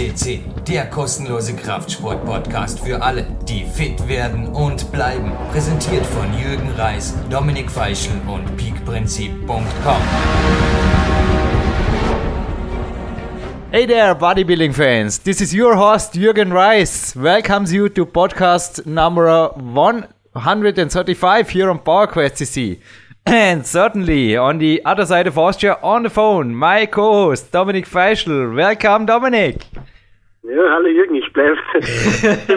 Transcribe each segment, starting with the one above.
CC, der kostenlose Kraftsport-Podcast für alle, die fit werden und bleiben. Präsentiert von Jürgen Reis, Dominik Feischl und peakprinzip.com. Hey there, bodybuilding fans. This is your host, Jürgen Reis. Welcomes you to podcast number 135 here on PowerQuest CC. And certainly on the other side of Austria on the phone, my co-host Dominik Feischl. Welcome, Dominik. Ja, hallo Jürgen, ich bleibe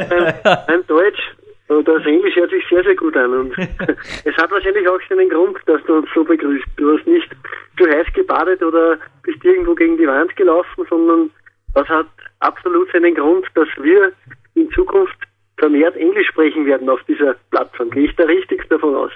beim, beim Deutsch. Und das Englisch hört sich sehr, sehr gut an. Und es hat wahrscheinlich auch seinen Grund, dass du uns so begrüßt. Du hast nicht zu heiß gebadet oder bist irgendwo gegen die Wand gelaufen, sondern das hat absolut seinen Grund, dass wir in Zukunft vermehrt Englisch sprechen werden auf dieser Plattform. Gehe ich da richtig davon aus?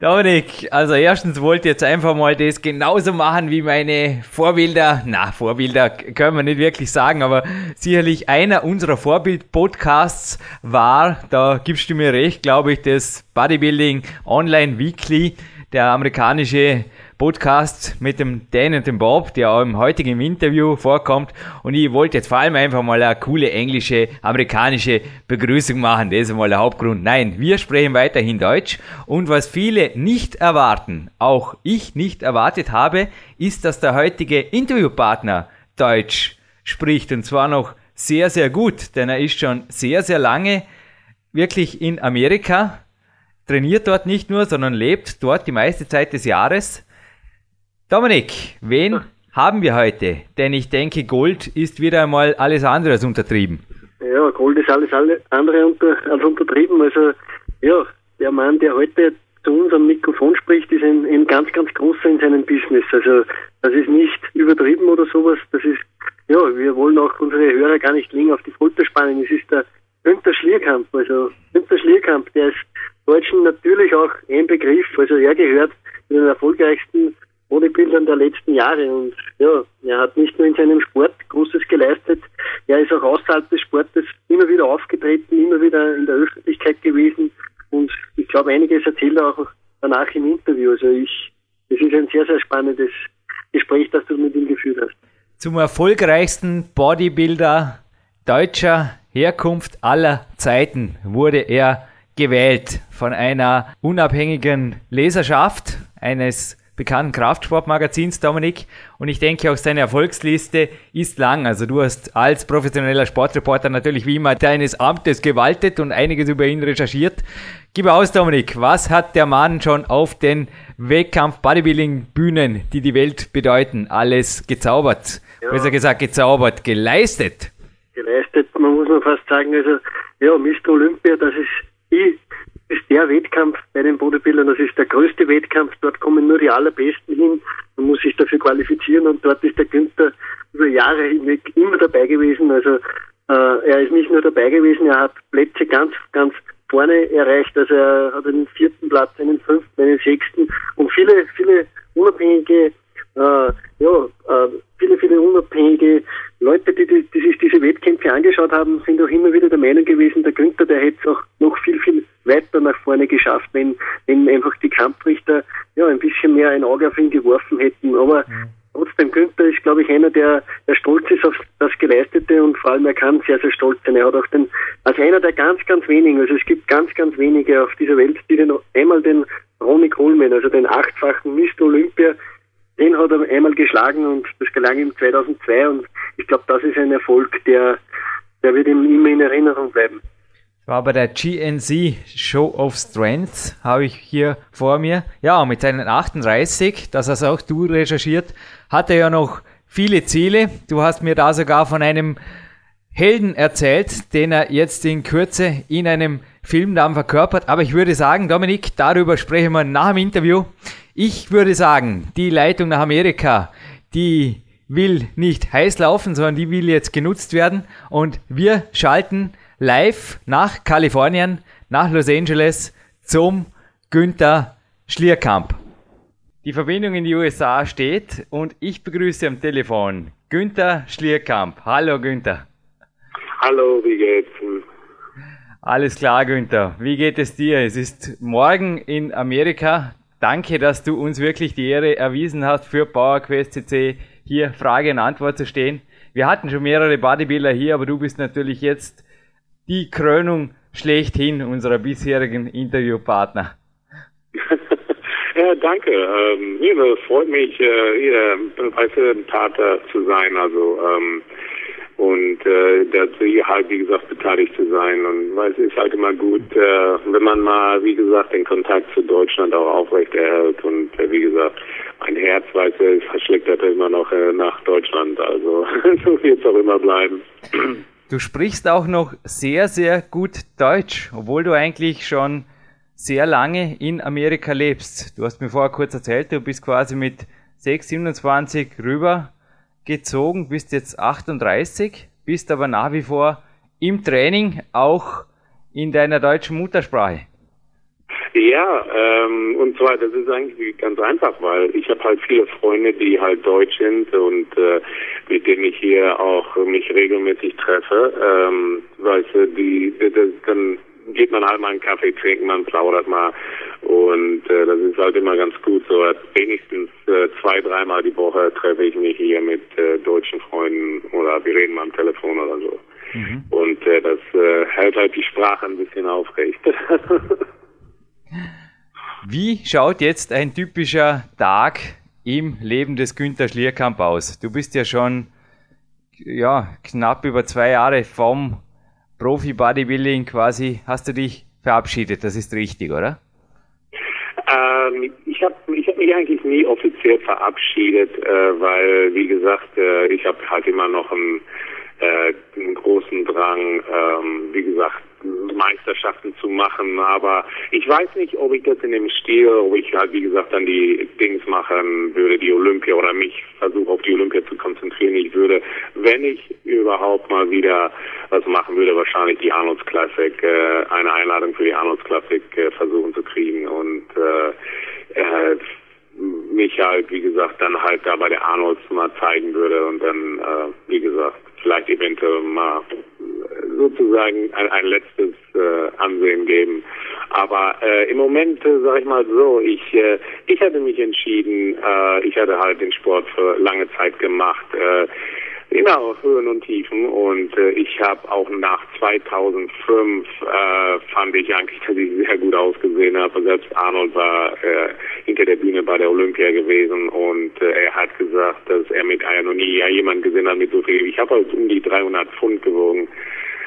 Dominik, also erstens wollte ich jetzt einfach mal das genauso machen wie meine Vorbilder. Na, Vorbilder können wir nicht wirklich sagen, aber sicherlich einer unserer Vorbild-Podcasts war, da gibst du mir recht, glaube ich, das Bodybuilding Online Weekly, der amerikanische Podcast mit dem Dan und dem Bob, der auch im heutigen Interview vorkommt. Und ich wollte jetzt vor allem einfach mal eine coole englische, amerikanische Begrüßung machen. Das ist mal der Hauptgrund. Nein, wir sprechen weiterhin Deutsch. Und was viele nicht erwarten, auch ich nicht erwartet habe, ist, dass der heutige Interviewpartner Deutsch spricht. Und zwar noch sehr, sehr gut, denn er ist schon sehr, sehr lange wirklich in Amerika, trainiert dort nicht nur, sondern lebt dort die meiste Zeit des Jahres. Dominik, wen haben wir heute? Denn ich denke, Gold ist wieder einmal alles andere als untertrieben. Ja, Gold ist alles andere unter, als untertrieben. Also, ja, der Mann, der heute zu uns am Mikrofon spricht, ist ein, ein ganz, ganz großer in seinem Business. Also, das ist nicht übertrieben oder sowas. Das ist, ja, wir wollen auch unsere Hörer gar nicht länger auf die Folter spannen. Es ist der Günther Schlierkamp. Also, Günther Schlierkamp, der ist Deutschen natürlich auch ein Begriff. Also, er gehört zu den erfolgreichsten Bodybuildern der letzten Jahre. Und ja, er hat nicht nur in seinem Sport Großes geleistet, er ist auch außerhalb des Sportes immer wieder aufgetreten, immer wieder in der Öffentlichkeit gewesen. Und ich glaube, einiges erzählt er auch danach im Interview. Also ich, es ist ein sehr, sehr spannendes Gespräch, das du mit ihm geführt hast. Zum erfolgreichsten Bodybuilder deutscher Herkunft aller Zeiten wurde er gewählt von einer unabhängigen Leserschaft eines bekannten Kraftsportmagazins, Dominik. Und ich denke, auch seine Erfolgsliste ist lang. Also du hast als professioneller Sportreporter natürlich wie immer deines Amtes gewaltet und einiges über ihn recherchiert. Gib aus, Dominik, was hat der Mann schon auf den Wettkampf-Bodybuilding-Bühnen, die die Welt bedeuten, alles gezaubert? Ja. Besser gesagt, gezaubert, geleistet? Geleistet, man muss man fast sagen, also, ja, Mr. Olympia, das ist ich ist der Wettkampf bei den Bodybuildern, das ist der größte Wettkampf, dort kommen nur die allerbesten hin, man muss sich dafür qualifizieren und dort ist der Günther über Jahre hinweg immer dabei gewesen, also äh, er ist nicht nur dabei gewesen, er hat Plätze ganz, ganz vorne erreicht, also er hat einen vierten Platz, einen fünften, einen sechsten und viele, viele unabhängige äh, ja, äh, viele, viele unabhängige Leute, die, die, die sich diese Wettkämpfe angeschaut haben, sind auch immer wieder der Meinung gewesen, der Günther, der hätte es auch noch viel, viel weiter nach vorne geschafft, wenn, wenn einfach die Kampfrichter ja ein bisschen mehr ein Auge auf ihn geworfen hätten. Aber mhm. trotzdem, Günther ist, glaube ich, einer, der, der stolz ist auf das Geleistete und vor allem er kann sehr, sehr stolz sein. Er hat auch den, als einer der ganz, ganz wenigen, also es gibt ganz, ganz wenige auf dieser Welt, die den, einmal den Ronnie Coleman, also den achtfachen Mr. Olympia, den hat er einmal geschlagen und das gelang ihm 2002 und ich glaube, das ist ein Erfolg, der, der wird ihm immer in Erinnerung bleiben. War bei der GNC Show of Strength, habe ich hier vor mir. Ja, mit seinen 38, das hast auch du recherchiert, hat er ja noch viele Ziele. Du hast mir da sogar von einem Helden erzählt, den er jetzt in Kürze in einem Film dann verkörpert. Aber ich würde sagen, Dominik, darüber sprechen wir nach dem Interview. Ich würde sagen, die Leitung nach Amerika, die will nicht heiß laufen, sondern die will jetzt genutzt werden. Und wir schalten live nach Kalifornien, nach Los Angeles zum Günther Schlierkamp. Die Verbindung in die USA steht und ich begrüße am Telefon Günther Schlierkamp. Hallo Günther. Hallo, wie geht's? Alles klar, Günther. Wie geht es dir? Es ist morgen in Amerika Danke, dass du uns wirklich die Ehre erwiesen hast, für PowerQuest CC hier Frage und Antwort zu stehen. Wir hatten schon mehrere Bodybuilder hier, aber du bist natürlich jetzt die Krönung schlechthin unserer bisherigen Interviewpartner. ja, danke. Ähm, ja, das freut mich, äh, ein Vater zu sein. Also ähm, und äh, dazu hier halt, wie gesagt, beteiligt zu sein. Und weil es ist halt immer gut, äh, wenn man mal, wie gesagt, den Kontakt zu Deutschland auch aufrecht erhält. Und äh, wie gesagt, mein Herz, weiß er, verschlägt halt immer noch äh, nach Deutschland. Also so wird es auch immer bleiben. Du sprichst auch noch sehr, sehr gut Deutsch, obwohl du eigentlich schon sehr lange in Amerika lebst. Du hast mir vorher kurz erzählt, du bist quasi mit 6, 27 rüber gezogen, bist jetzt 38, bist aber nach wie vor im Training auch in deiner deutschen Muttersprache. Ja, ähm, und zwar, das ist eigentlich ganz einfach, weil ich habe halt viele Freunde, die halt deutsch sind und äh, mit denen ich hier auch mich regelmäßig treffe. Ähm, weißt du, die, das, dann geht man halt mal einen Kaffee trinken, man plaudert mal und äh, das ist halt immer ganz gut. So wenigstens äh, zwei, dreimal die Woche treffe ich mich hier mit äh, deutschen Freunden oder wir reden mal am Telefon oder so. Mhm. Und äh, das äh, hält halt die Sprache ein bisschen aufrecht. Wie schaut jetzt ein typischer Tag im Leben des Günter Schlierkamp aus? Du bist ja schon ja, knapp über zwei Jahre vom Profi-Bodybuilding quasi, hast du dich verabschiedet. Das ist richtig, oder? Ähm, ich habe ich hab mich eigentlich nie offiziell verabschiedet, äh, weil, wie gesagt, äh, ich habe halt immer noch einen, äh, einen großen Drang, ähm, wie gesagt, Meisterschaften zu machen. Aber ich weiß nicht, ob ich das in dem Stil, ob ich halt, wie gesagt, dann die Dings machen würde, die Olympia oder mich versuche auf die Olympia zu konzentrieren. Ich würde, wenn ich überhaupt mal wieder was machen würde, wahrscheinlich die Arnolds Classic, äh, eine Einladung für die Arnolds Classic äh, versuchen zu kriegen und äh, äh, mich halt, wie gesagt, dann halt da bei der Arnolds mal zeigen würde und dann, äh, wie gesagt, vielleicht eventuell mal sozusagen ein, ein letztes äh, Ansehen geben. Aber äh, im Moment, äh, sage ich mal so, ich, äh, ich hatte mich entschieden, äh, ich hatte halt den Sport für lange Zeit gemacht. Äh, Genau, Höhen und Tiefen. Und äh, ich habe auch nach 2005 äh, fand ich eigentlich, dass ich sehr gut ausgesehen habe. Selbst Arnold war äh, hinter der Bühne bei der Olympia gewesen und äh, er hat gesagt, dass er mit Eier noch nie ja, jemand gesehen hat mit so viel. Ich habe halt um die 300 Pfund gewogen.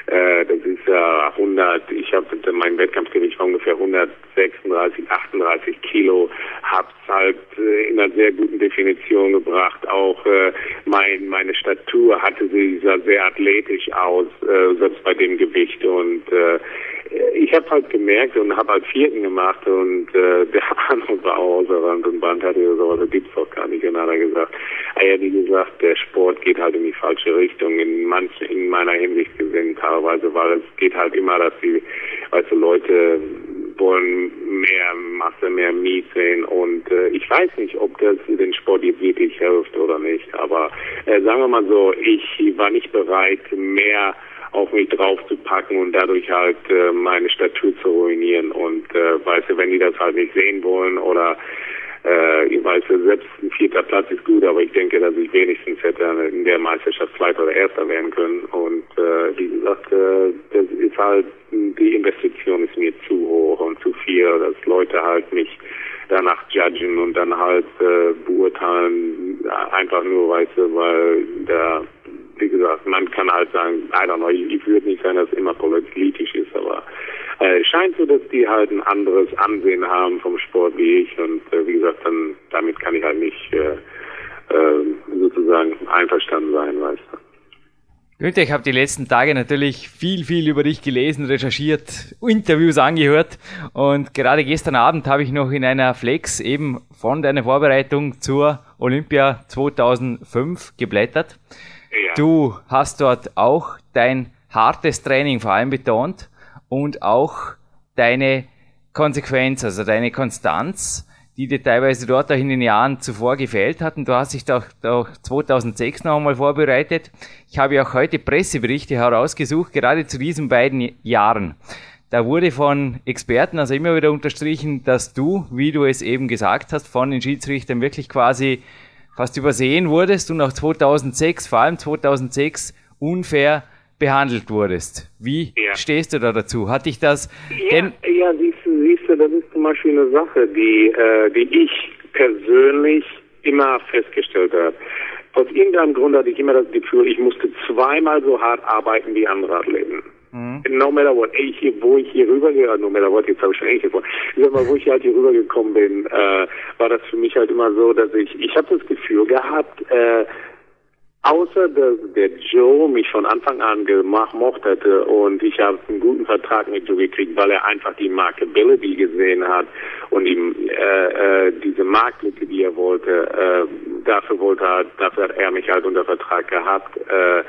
Äh, das ist ja 100, ich habe mein Wettkampfgewicht war ungefähr 136, 38 Kilo, hab's halt äh, in einer sehr guten Definition gebracht. Auch äh, mein, meine Statur hatte sie sah sehr athletisch aus, äh, selbst bei dem Gewicht und äh, ich habe halt gemerkt und habe halt Vierten gemacht und äh, der Arnold war auch außer Rand und Band, hatte so, das gibt's doch gar nicht. Und hat er gesagt, ah ja, wie gesagt, der Sport geht halt in die falsche Richtung, in manchen, in meiner Hinsicht gesehen teilweise, weil es geht halt immer, dass die, weißt du, Leute wollen mehr Masse, mehr Miet sehen. Und äh, ich weiß nicht, ob das den Sport jetzt wirklich hilft oder nicht, aber äh, sagen wir mal so, ich war nicht bereit, mehr auf mich draufzupacken und dadurch halt äh, meine Statur zu ruinieren. Und äh, weißt du, wenn die das halt nicht sehen wollen oder äh, ich weiß, selbst ein vierter Platz ist gut, aber ich denke, dass ich wenigstens hätte in der Meisterschaft Zweiter oder Erster werden können. Und äh, wie gesagt, äh, das ist halt, die Investition ist mir zu hoch und zu viel, dass Leute halt mich danach judgen und dann halt äh, beurteilen, einfach nur, weißt du, weil der wie gesagt, man kann halt sagen, I don't know, ich würde nicht sagen, dass es immer politisch ist, aber äh, scheint so, dass die halt ein anderes Ansehen haben vom Sport wie ich und äh, wie gesagt, dann damit kann ich halt nicht äh, äh, sozusagen einverstanden sein, weißt du. Günther, ich habe die letzten Tage natürlich viel, viel über dich gelesen, recherchiert, Interviews angehört und gerade gestern Abend habe ich noch in einer Flex eben von deiner Vorbereitung zur Olympia 2005 geblättert. Du hast dort auch dein hartes Training vor allem betont und auch deine Konsequenz, also deine Konstanz, die dir teilweise dort auch in den Jahren zuvor gefehlt hat. Und du hast dich doch, doch 2006 noch einmal vorbereitet. Ich habe auch heute Presseberichte herausgesucht, gerade zu diesen beiden Jahren. Da wurde von Experten also immer wieder unterstrichen, dass du, wie du es eben gesagt hast, von den Schiedsrichtern wirklich quasi fast übersehen wurdest und auch 2006, vor allem 2006, unfair behandelt wurdest. Wie ja. stehst du da dazu? Hat dich das ja, ja siehst, du, siehst du, das ist zum Beispiel eine Sache, die, äh, die ich persönlich immer festgestellt habe. Aus irgendeinem Grund hatte ich immer das Gefühl, ich musste zweimal so hart arbeiten wie andere Athleten. Mhm. No matter what, ich, wo ich hier rübergegangen, no matter what, jetzt habe ich schon Englisch gesprochen, ich sag mal, wo ich halt hier rübergekommen bin, äh, war das für mich halt immer so, dass ich, ich habe das Gefühl gehabt, äh, Außer dass der Joe mich von Anfang an gemacht hätte und ich habe einen guten Vertrag mit Joe gekriegt, weil er einfach die Markability gesehen hat und ihm äh, äh, diese Marktlücke, die er wollte, äh, dafür wollte er, dafür hat er mich halt unter Vertrag gehabt. Äh,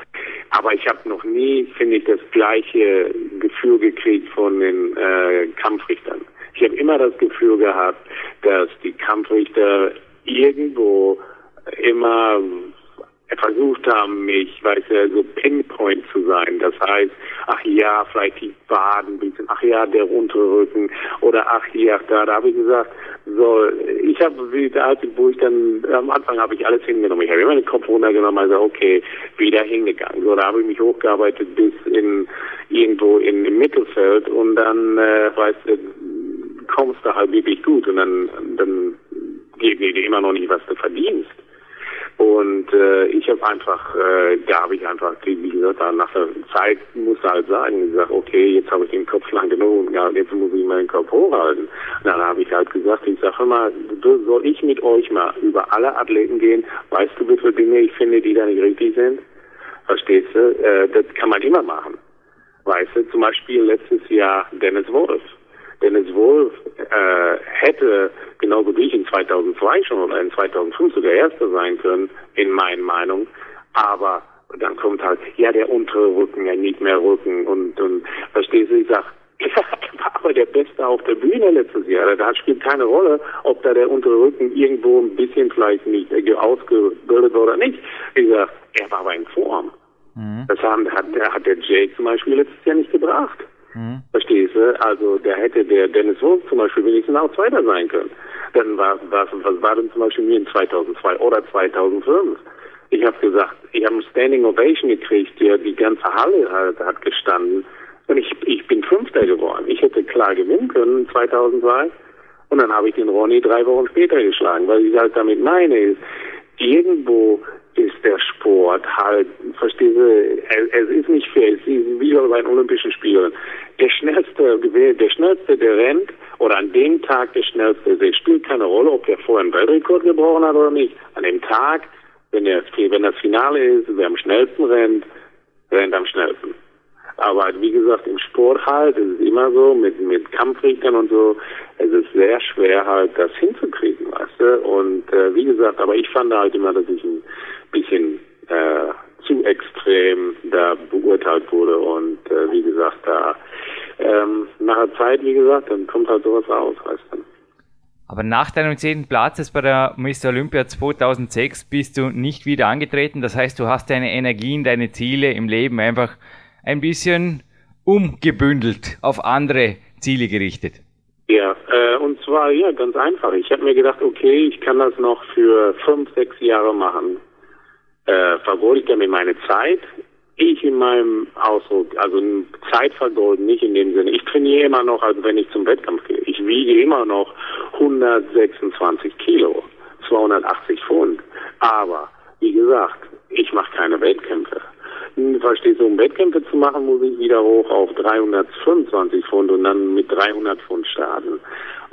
aber ich habe noch nie, finde ich, das gleiche Gefühl gekriegt von den äh, Kampfrichtern. Ich habe immer das Gefühl gehabt, dass die Kampfrichter irgendwo immer versucht haben, mich, weiß ja, so Pinpoint zu sein. Das heißt, ach ja, vielleicht die Waden bisschen, ach ja, der untere Rücken oder ach ach da. Da habe ich gesagt, so, ich habe, wo ich dann, am Anfang habe ich alles hingenommen. Ich habe immer den Kopf runtergenommen, also okay, wieder hingegangen. So, da habe ich mich hochgearbeitet bis in irgendwo in, im Mittelfeld und dann, äh, weißt du, kommst du halt wirklich gut und dann, dann geht dir immer noch nicht, was du verdienst. Und äh, ich habe einfach, äh, da habe ich einfach, wie gesagt, nach der Zeit musste halt sagen, ich sage, okay, jetzt habe ich den Kopf lang genug und jetzt muss ich meinen Kopf hochhalten. Und dann habe ich halt gesagt, ich sage immer, soll ich mit euch mal über alle Athleten gehen? Weißt du, wie viele Dinge ich finde, die da nicht richtig sind? Verstehst du? Äh, das kann man immer machen. Weißt du, zum Beispiel letztes Jahr Dennis Wolf. Dennis Wolf äh, hätte genauso wie ich in 2002 schon oder in 2005 sogar Erster sein können, in meinen Meinung. Aber dann kommt halt, ja, der untere Rücken, ja, nicht mehr Rücken und, und verstehst du, ich sag, er war aber der Beste auf der Bühne letztes Jahr. Da spielt keine Rolle, ob da der untere Rücken irgendwo ein bisschen vielleicht nicht ausgebildet war oder nicht. Ich sag, er war aber in Form. Mhm. Das haben, hat, hat der Jake zum Beispiel letztes Jahr nicht gebracht. Mhm. Verstehst du? Also der hätte der Dennis Wolf zum Beispiel wenigstens auch Zweiter sein können. Dann war was, was war denn zum Beispiel mir in 2002 oder 2005? Ich habe gesagt, ich habe ein Standing Ovation gekriegt, der die ganze Halle halt, hat gestanden und ich, ich bin Fünfter geworden. Ich hätte klar gewinnen können 2002 und dann habe ich den Ronny drei Wochen später geschlagen, weil ich halt damit meine ist, irgendwo ist der Sport halt, verstehst du, es ist nicht fair, es ist wie bei den Olympischen Spielen. Der Schnellste, der Schnellste, der rennt, oder an dem Tag der Schnellste, es spielt keine Rolle, ob der vorher einen Weltrekord gebrochen hat oder nicht. An dem Tag, wenn, der, wenn das Finale ist, wer am schnellsten rennt, rennt am schnellsten. Aber wie gesagt, im Sport halt, es ist immer so, mit, mit Kampfrichtern und so, es ist sehr schwer halt, das hinzukriegen, weißt du. Und äh, wie gesagt, aber ich fand halt immer, dass ich ein bisschen äh, zu extrem da beurteilt wurde. Und äh, wie gesagt, da ähm, nach der Zeit, wie gesagt, dann kommt halt sowas raus, weißt du. Aber nach deinem zehnten Platz bei der Mr. Olympia 2006 bist du nicht wieder angetreten. Das heißt, du hast deine Energien, deine Ziele im Leben einfach ein bisschen umgebündelt auf andere Ziele gerichtet. Ja, äh, und zwar ja ganz einfach. Ich habe mir gedacht, okay, ich kann das noch für fünf, sechs Jahre machen äh, vergolde ich damit meine Zeit. Ich in meinem Ausdruck, also Zeit vergolden, nicht in dem Sinne. Ich trainiere immer noch, also wenn ich zum Wettkampf gehe. Ich wiege immer noch 126 Kilo, 280 Pfund. Aber, wie gesagt, ich mache keine Wettkämpfe. Verstehst du, um Wettkämpfe zu machen, muss ich wieder hoch auf 325 Pfund und dann mit 300 Pfund starten.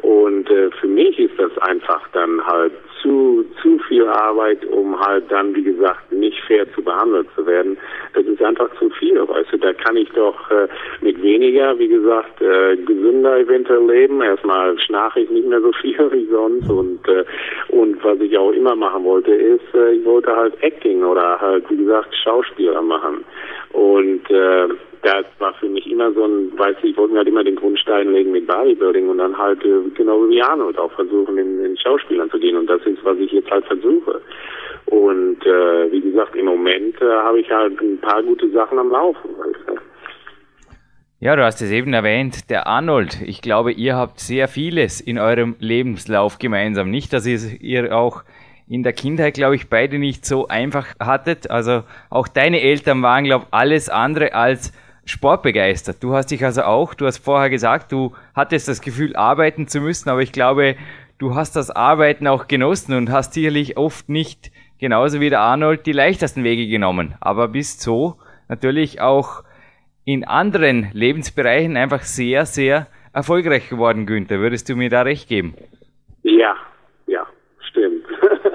Und äh, für mich ist das einfach dann halt zu, zu viel Arbeit, um halt dann, wie gesagt, nicht fair zu behandelt zu werden. Das ist einfach zu viel, weißt du, da kann ich doch äh, mit weniger, wie gesagt, äh, gesünder eventuell leben. Erstmal schnarche ich nicht mehr so viel wie sonst und, äh, und was ich auch immer machen wollte, ist, äh, ich wollte halt Acting oder halt, wie gesagt, Schauspieler machen. Und äh, das war für mich immer so ein, weiß ich, ich wollte mir halt immer den Grundstein legen mit Bodybuilding und dann halt äh, genauso wie Arnold auch versuchen, in, in Schauspielern zu gehen und das ist, was ich jetzt halt versuche. Und äh, wie gesagt, im Moment äh, habe ich halt ein paar gute Sachen am Laufen. Weißt Ja, du hast es eben erwähnt, der Arnold. Ich glaube, ihr habt sehr vieles in eurem Lebenslauf gemeinsam. Nicht, dass ihr auch in der Kindheit, glaube ich, beide nicht so einfach hattet. Also auch deine Eltern waren, glaube ich, alles andere als sportbegeistert. Du hast dich also auch, du hast vorher gesagt, du hattest das Gefühl, arbeiten zu müssen, aber ich glaube, du hast das Arbeiten auch genossen und hast sicherlich oft nicht, genauso wie der Arnold, die leichtesten Wege genommen, aber bist so natürlich auch in anderen Lebensbereichen einfach sehr, sehr erfolgreich geworden, Günther. Würdest du mir da recht geben? Ja, ja, stimmt.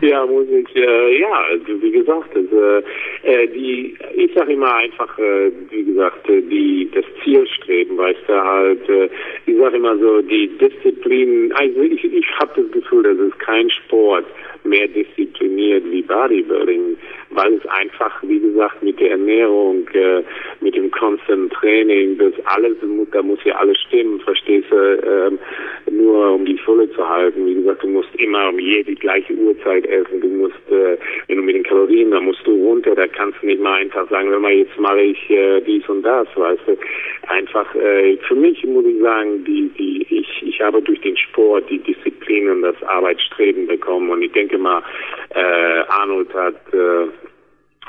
ja, muss ich, äh, ja, also wie gesagt, also, äh, die, ich sage immer einfach, äh, wie gesagt, äh, die, das Zielstreben, weißt du, halt, äh, ich sage immer so, die Disziplin, also ich, ich habe das Gefühl, das ist kein Sport mehr diszipliniert wie Bodybuilding, weil es einfach, wie gesagt, mit der Ernährung, äh, mit dem Constant Training, das alles, da muss ja alles stimmen, verstehst du, ähm, nur um die Fülle zu halten. Wie gesagt, du musst immer um jede gleiche Uhrzeit essen, du musst, äh, wenn du mit den Kalorien, da musst du runter, da kannst du nicht mal einfach sagen, wenn mal jetzt mache ich äh, dies und das, weißt du. Einfach, äh, für mich muss ich sagen, die, die, ich, ich habe durch den Sport die Disziplin und das Arbeitsstreben bekommen und ich denke mal, äh, Arnold hat, äh,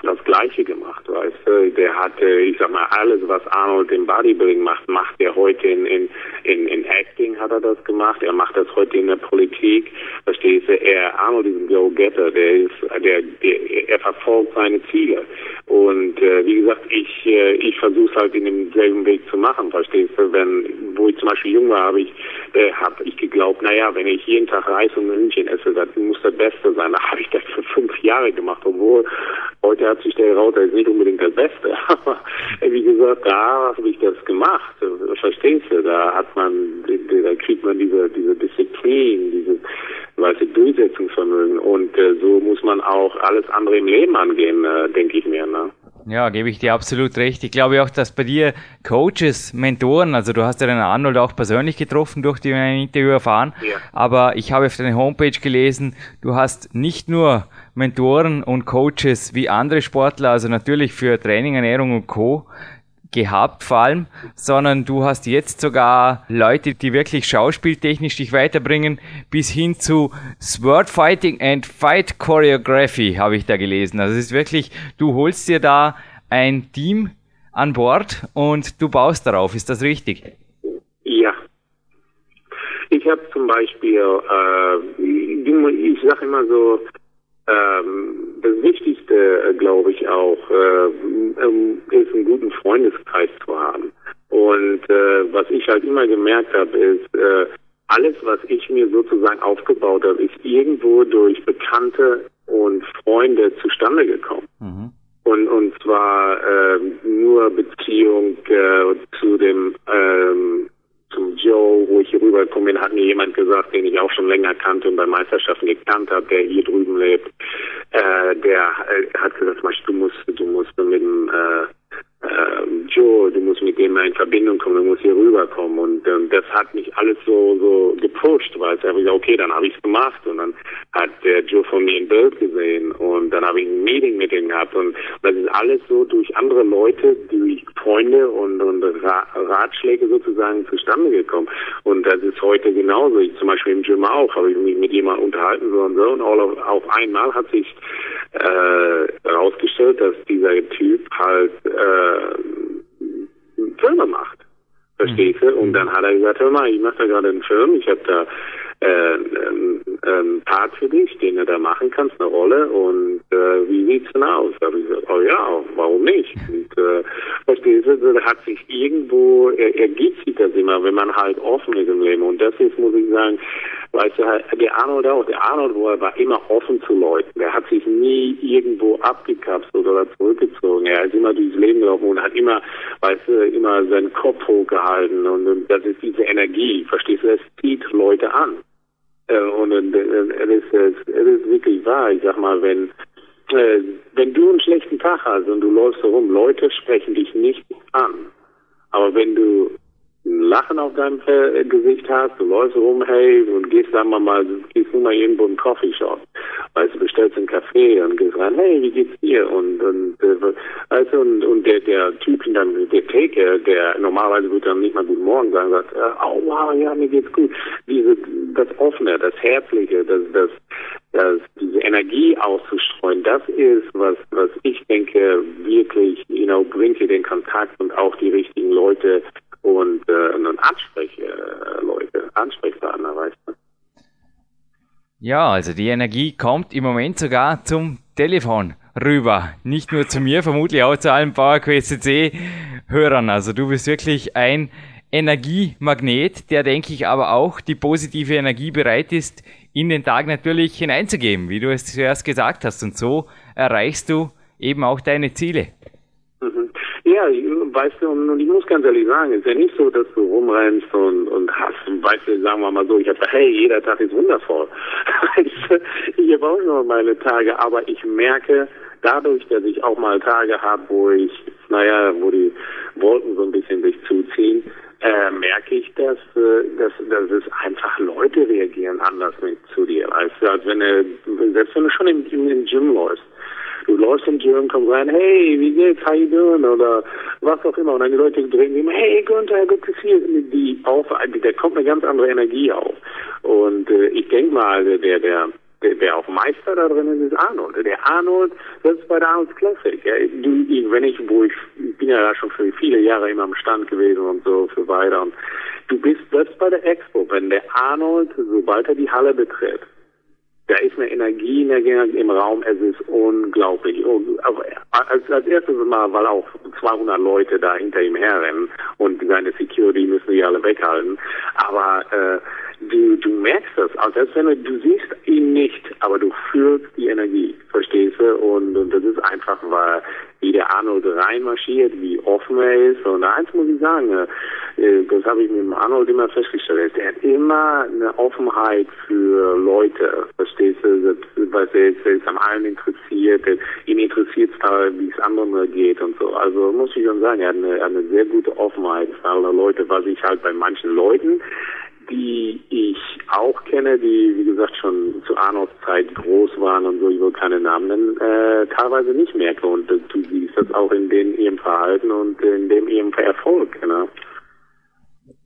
das Gleiche gemacht, weißt du. Der hatte, ich sag mal, alles, was Arnold im Bodybuilding macht, macht er heute in, in, in, in Acting hat er das gemacht. Er macht das heute in der Politik. Verstehst du? Er, Arnold ist ein Go-Getter. Der ist, der, der, er verfolgt seine Ziele. Und äh, wie gesagt, ich, äh, ich versuche es halt in demselben Weg zu machen. Verstehst du? Wenn, wo ich zum Beispiel jung war, habe ich, äh, habe ich geglaubt, naja, wenn ich jeden Tag Reis und Hühnchen esse, das muss das Beste sein. Da habe ich das für fünf Jahre gemacht, obwohl heute hat sich der jetzt nicht unbedingt das Beste. Aber wie gesagt, da habe ich das gemacht. Verstehst du? Da hat man, da kriegt man diese, diese Disziplin, diese weißt du, Durchsetzungsvermögen. Und äh, so muss man auch alles andere im Leben angehen, äh, denke ich mir. Ne? Ja, gebe ich dir absolut recht. Ich glaube auch, dass bei dir Coaches, Mentoren, also du hast ja den Arnold auch persönlich getroffen durch die Interview erfahren, ja. aber ich habe auf deiner Homepage gelesen, du hast nicht nur Mentoren und Coaches wie andere Sportler, also natürlich für Training, Ernährung und Co gehabt vor allem, sondern du hast jetzt sogar Leute, die wirklich schauspieltechnisch dich weiterbringen, bis hin zu Sword Fighting and Fight Choreography habe ich da gelesen. Also es ist wirklich, du holst dir da ein Team an Bord und du baust darauf. Ist das richtig? Ja. Ich habe zum Beispiel, äh, ich sage immer so, ähm, das Wichtigste, äh, glaube ich auch, äh, ist einen guten Freundeskreis zu haben. Und äh, was ich halt immer gemerkt habe, ist, äh, alles, was ich mir sozusagen aufgebaut habe, ist irgendwo durch Bekannte und Freunde zustande gekommen. Mhm. Und, und zwar äh, nur Beziehung äh, zu dem ähm, zum Joe, wo ich hier rübergekommen bin, hat mir jemand gesagt, den ich auch schon länger kannte und bei Meisterschaften gekannt habe, der hier drüben lebt. Äh, der äh, hat gesagt, du musst, du musst mit dem äh, äh, Joe, du musst mit dem mal in Verbindung kommen, du musst hier rüberkommen. Und ähm, das hat mich alles so so gepusht, weil ich habe gesagt, okay, dann habe ich es gemacht. Und dann hat der Joe von mir ein Bild gesehen und dann habe ich ein Meeting mit ihm gehabt. Und das ist alles so durch andere Leute, durch Freunde und, und Ra Ratschläge sozusagen zustande gekommen. Und das ist heute genauso. Ich zum Beispiel im Gym auch, habe ich mich mit jemandem unterhalten so und so. Und auf, auf einmal hat sich äh, herausgestellt, dass dieser Typ halt äh, Filme macht. Verstehst du? Und dann hat er gesagt, hör mal, ich mache da gerade einen Film, ich habe da äh, einen, einen Part für dich, den du da machen kannst, eine Rolle. Und äh, wie sieht's denn aus? Da habe ich gesagt, oh ja, warum nicht? Und äh, verstehst du, hat sich irgendwo, er, ergibt sich das immer, wenn man halt offen ist im Leben. Und das ist, muss ich sagen, weißt du, halt, der Arnold auch, der Arnold war immer offen zu Leuten. Der hat sich nie irgendwo abgekapselt oder zurückgezogen. Er ist immer durchs Leben gelaufen und hat immer, weißt du, immer seinen Kopf hochgehalten. Und, und das ist diese Energie, verstehst du, es zieht Leute an. Äh, und äh, es ist, es ist wirklich wahr. Ich sag mal, wenn, äh, wenn du einen schlechten Tag hast und du läufst herum, Leute sprechen dich nicht an. Aber wenn du ein Lachen auf deinem äh, Gesicht hast, du läufst rum, hey, und gehst, sagen wir mal, gehst nur mal irgendwo in einen Coffeeshop. Weißt du, bestellst einen Kaffee und gehst rein, hey, wie geht's dir? Und, und, äh, also, und, und der, der Typ, dann, der Take, der normalerweise würde dann nicht mal Guten Morgen sagen, sagt, äh, oh wow, ja, mir geht's gut. Diese, das Offene, das Herzliche, das, das, dass diese Energie auszustreuen, das ist, was, was ich denke, wirklich, you know, bringt dir den Kontakt und auch die richtigen Leute und, äh, und Ansprechleute, äh, Ansprechpartner, weißt du. Ja, also die Energie kommt im Moment sogar zum Telefon rüber. Nicht nur zu mir, vermutlich auch zu allen PowerQuest Hörern. Also du bist wirklich ein Energiemagnet, der denke ich aber auch die positive Energie bereit ist, in den Tag natürlich hineinzugeben, wie du es zuerst gesagt hast. Und so erreichst du eben auch deine Ziele. Weißt du, und ich muss ganz ehrlich sagen, ist ja nicht so, dass du rumrennst und, und hast, weißt du, sagen wir mal so, ich habe hey, jeder Tag ist wundervoll. ich habe auch nur meine Tage, aber ich merke, dadurch, dass ich auch mal Tage habe, wo ich, naja, wo die Wolken so ein bisschen sich zuziehen, äh, merke ich, dass, äh, dass, dass es einfach Leute reagieren anders mit zu dir. Also, als wenn du, selbst wenn du schon im, im Gym läufst, du läufst im Gym, kommst rein, hey, wie geht's, how you doing? Oder was auch immer. Und dann die Leute drehen immer, hey Günther, gut zu sehen. Die auf, da kommt eine ganz andere Energie auf. Und äh, ich denke mal, der, der, der, der auch Meister da drin ist, ist Arnold. Der Arnold, ist bei der Arnold Classic. Ja, du, wenn ich, wo ich, bin ja da schon für viele Jahre immer am Stand gewesen und so für weiter. Und du bist selbst bei der Expo, wenn der Arnold, sobald er die Halle betritt, da ist eine Energie im Raum, es ist unglaublich. Und als, als erstes mal, weil auch 200 Leute da hinter ihm herrennen und seine Security müssen die alle weghalten. Aber äh, du, du merkst das. Also selbst wenn du, du siehst ihn nicht, aber du fühlst die Energie, verstehst du? Und, und das ist einfach, weil wie der Arnold reinmarschiert, wie offen er ist. Und eins muss ich sagen, äh, das habe ich mit dem Arnold immer festgestellt, er hat immer eine Offenheit für Leute, verstehst du? Weil er ist, er ist am allen interessiert, ihn interessiert es wie es anderen geht und so. Also muss ich schon sagen, er hat eine, eine sehr gute Offenheit für alle Leute, was ich halt bei manchen Leuten die ich auch kenne, die, wie gesagt, schon zu Arnolds Zeit groß waren und so, ich will keine Namen nennen, äh, teilweise nicht merke. Und äh, du siehst das auch in den ihrem Verhalten und in dem ihrem Erfolg, genau.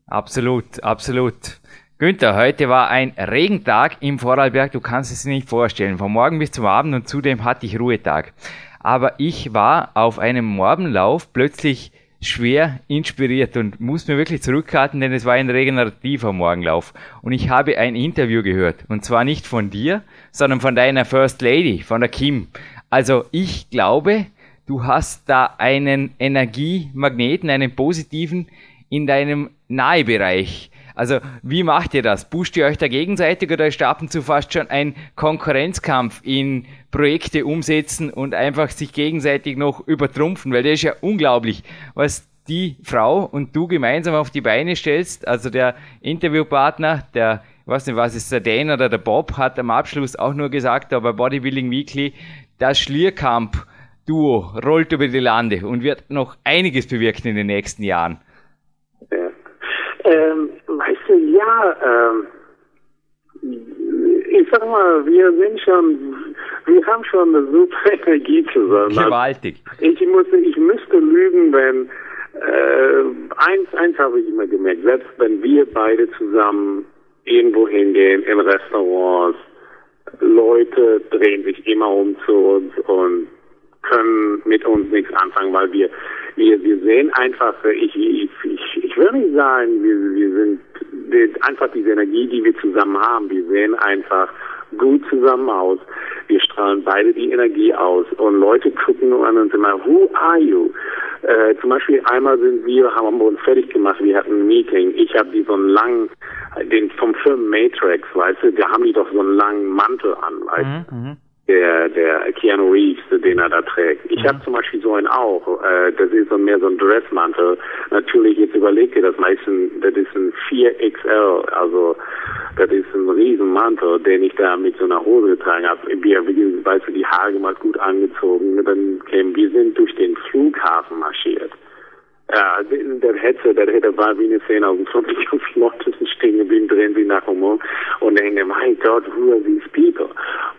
Absolut, absolut. Günther, heute war ein Regentag im Vorarlberg, du kannst es dir nicht vorstellen. Von morgen bis zum Abend und zudem hatte ich Ruhetag. Aber ich war auf einem Morgenlauf plötzlich schwer inspiriert und muss mir wirklich zurückhalten, denn es war ein regenerativer Morgenlauf. Und ich habe ein Interview gehört. Und zwar nicht von dir, sondern von deiner First Lady, von der Kim. Also ich glaube, du hast da einen Energiemagneten, einen positiven in deinem Nahebereich. Also wie macht ihr das? Pusht ihr euch da gegenseitig oder ist ab und zu fast schon ein Konkurrenzkampf in Projekte umsetzen und einfach sich gegenseitig noch übertrumpfen? Weil das ist ja unglaublich, was die Frau und du gemeinsam auf die Beine stellst. Also der Interviewpartner, der, weiß nicht, was ist der Dan oder der Bob, hat am Abschluss auch nur gesagt, aber Bodybuilding Weekly, das Schlierkamp Duo rollt über die Lande und wird noch einiges bewirken in den nächsten Jahren. Ja. Ähm, weißt du, ja, ähm, ich sag mal, wir sind schon, wir haben schon eine super Energie zusammen. Gewaltig. Ich, muss, ich müsste lügen, wenn, äh, eins, eins habe ich immer gemerkt, selbst wenn wir beide zusammen irgendwo hingehen, in Restaurants, Leute drehen sich immer um zu uns und können mit uns nichts anfangen, weil wir, wir, wir sehen einfach, ich, ich, ich, will nicht sagen, wir, wir sind einfach diese Energie, die wir zusammen haben, wir sehen einfach gut zusammen aus. Wir strahlen beide die Energie aus und Leute gucken an uns immer, who are you? Äh, zum Beispiel einmal sind wir, haben wir uns fertig gemacht, wir hatten ein Meeting. Ich habe die so einen langen, den vom Film Matrix, weißt du, da haben die doch so einen langen Mantel an, weißt du. Mhm, mhm der, der Keanu Reeves, den er da trägt. Ich mhm. habe zum Beispiel so einen auch. Äh, das ist so mehr so ein Dressmantel. Natürlich, jetzt überlegt ihr das meistens, das ist ein 4XL, also das ist ein Riesenmantel, den ich da mit so einer Hose getragen habe. Wir, weißt du, die Haare mal gut angezogen. Dann kämen, wir sind durch den Flughafen marschiert. Ja, der hätte, der hätte war wie eine Szene aus dem 20 Leute stehen geblieben, drehen sie nach um und denken, mein Gott, who are these people?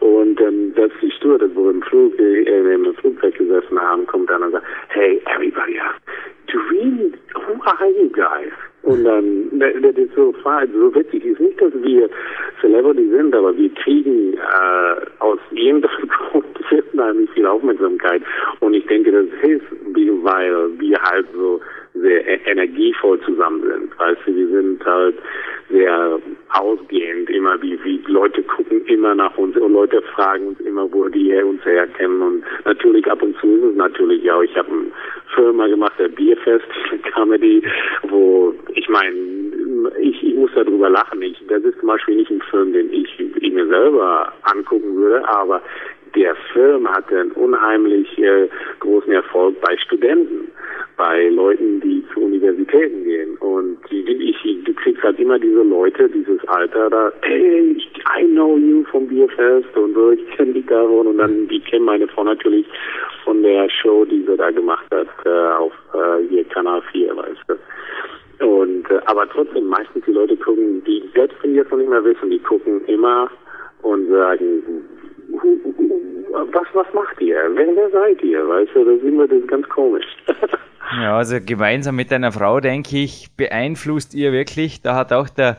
Und ähm, dass die Stewardess, wo wir im Flug, äh, im Flugzeug gesessen haben, kommt dann und sagt, hey, everybody, we, who are you guys? Und dann, das ist so, so witzig, ist nicht, dass wir Celebrity sind, aber wir kriegen, äh, Hintergrund wird unheimlich viel Aufmerksamkeit. Und ich denke, das hilft, weil wir halt so sehr e-, energievoll zusammen sind. Weißt du, wir sind halt sehr ausgehend, immer wie, wie Leute gucken immer nach uns und Leute fragen uns immer, wo die uns herkennen. Und natürlich ab und zu ist es natürlich auch, ich habe eine Firma gemacht, der Bierfest Comedy, wo ich meine, ich, ich muss darüber lachen. Ich, das ist zum Beispiel nicht ein Film, den ich, ich mir selber angucken würde, aber der Film hatte einen unheimlich äh, großen Erfolg bei Studenten, bei Leuten, die zu Universitäten gehen. Und die, ich, du kriegst halt immer diese Leute, dieses Alter da, hey, I know you vom Bierfest und so, ich kenne die davon. Und dann, die kennen meine Frau natürlich von der Show, die sie da gemacht hat, äh, auf äh, hier Kanal 4, weißt du. Und, äh, aber trotzdem, meistens die Leute gucken, die selbst wenn die jetzt noch nicht mehr wissen, die gucken immer und sagen, was, was macht ihr? Wer, wer seid ihr? Weißt du, da sind wir das ganz komisch. ja, also gemeinsam mit deiner Frau, denke ich, beeinflusst ihr wirklich, da hat auch der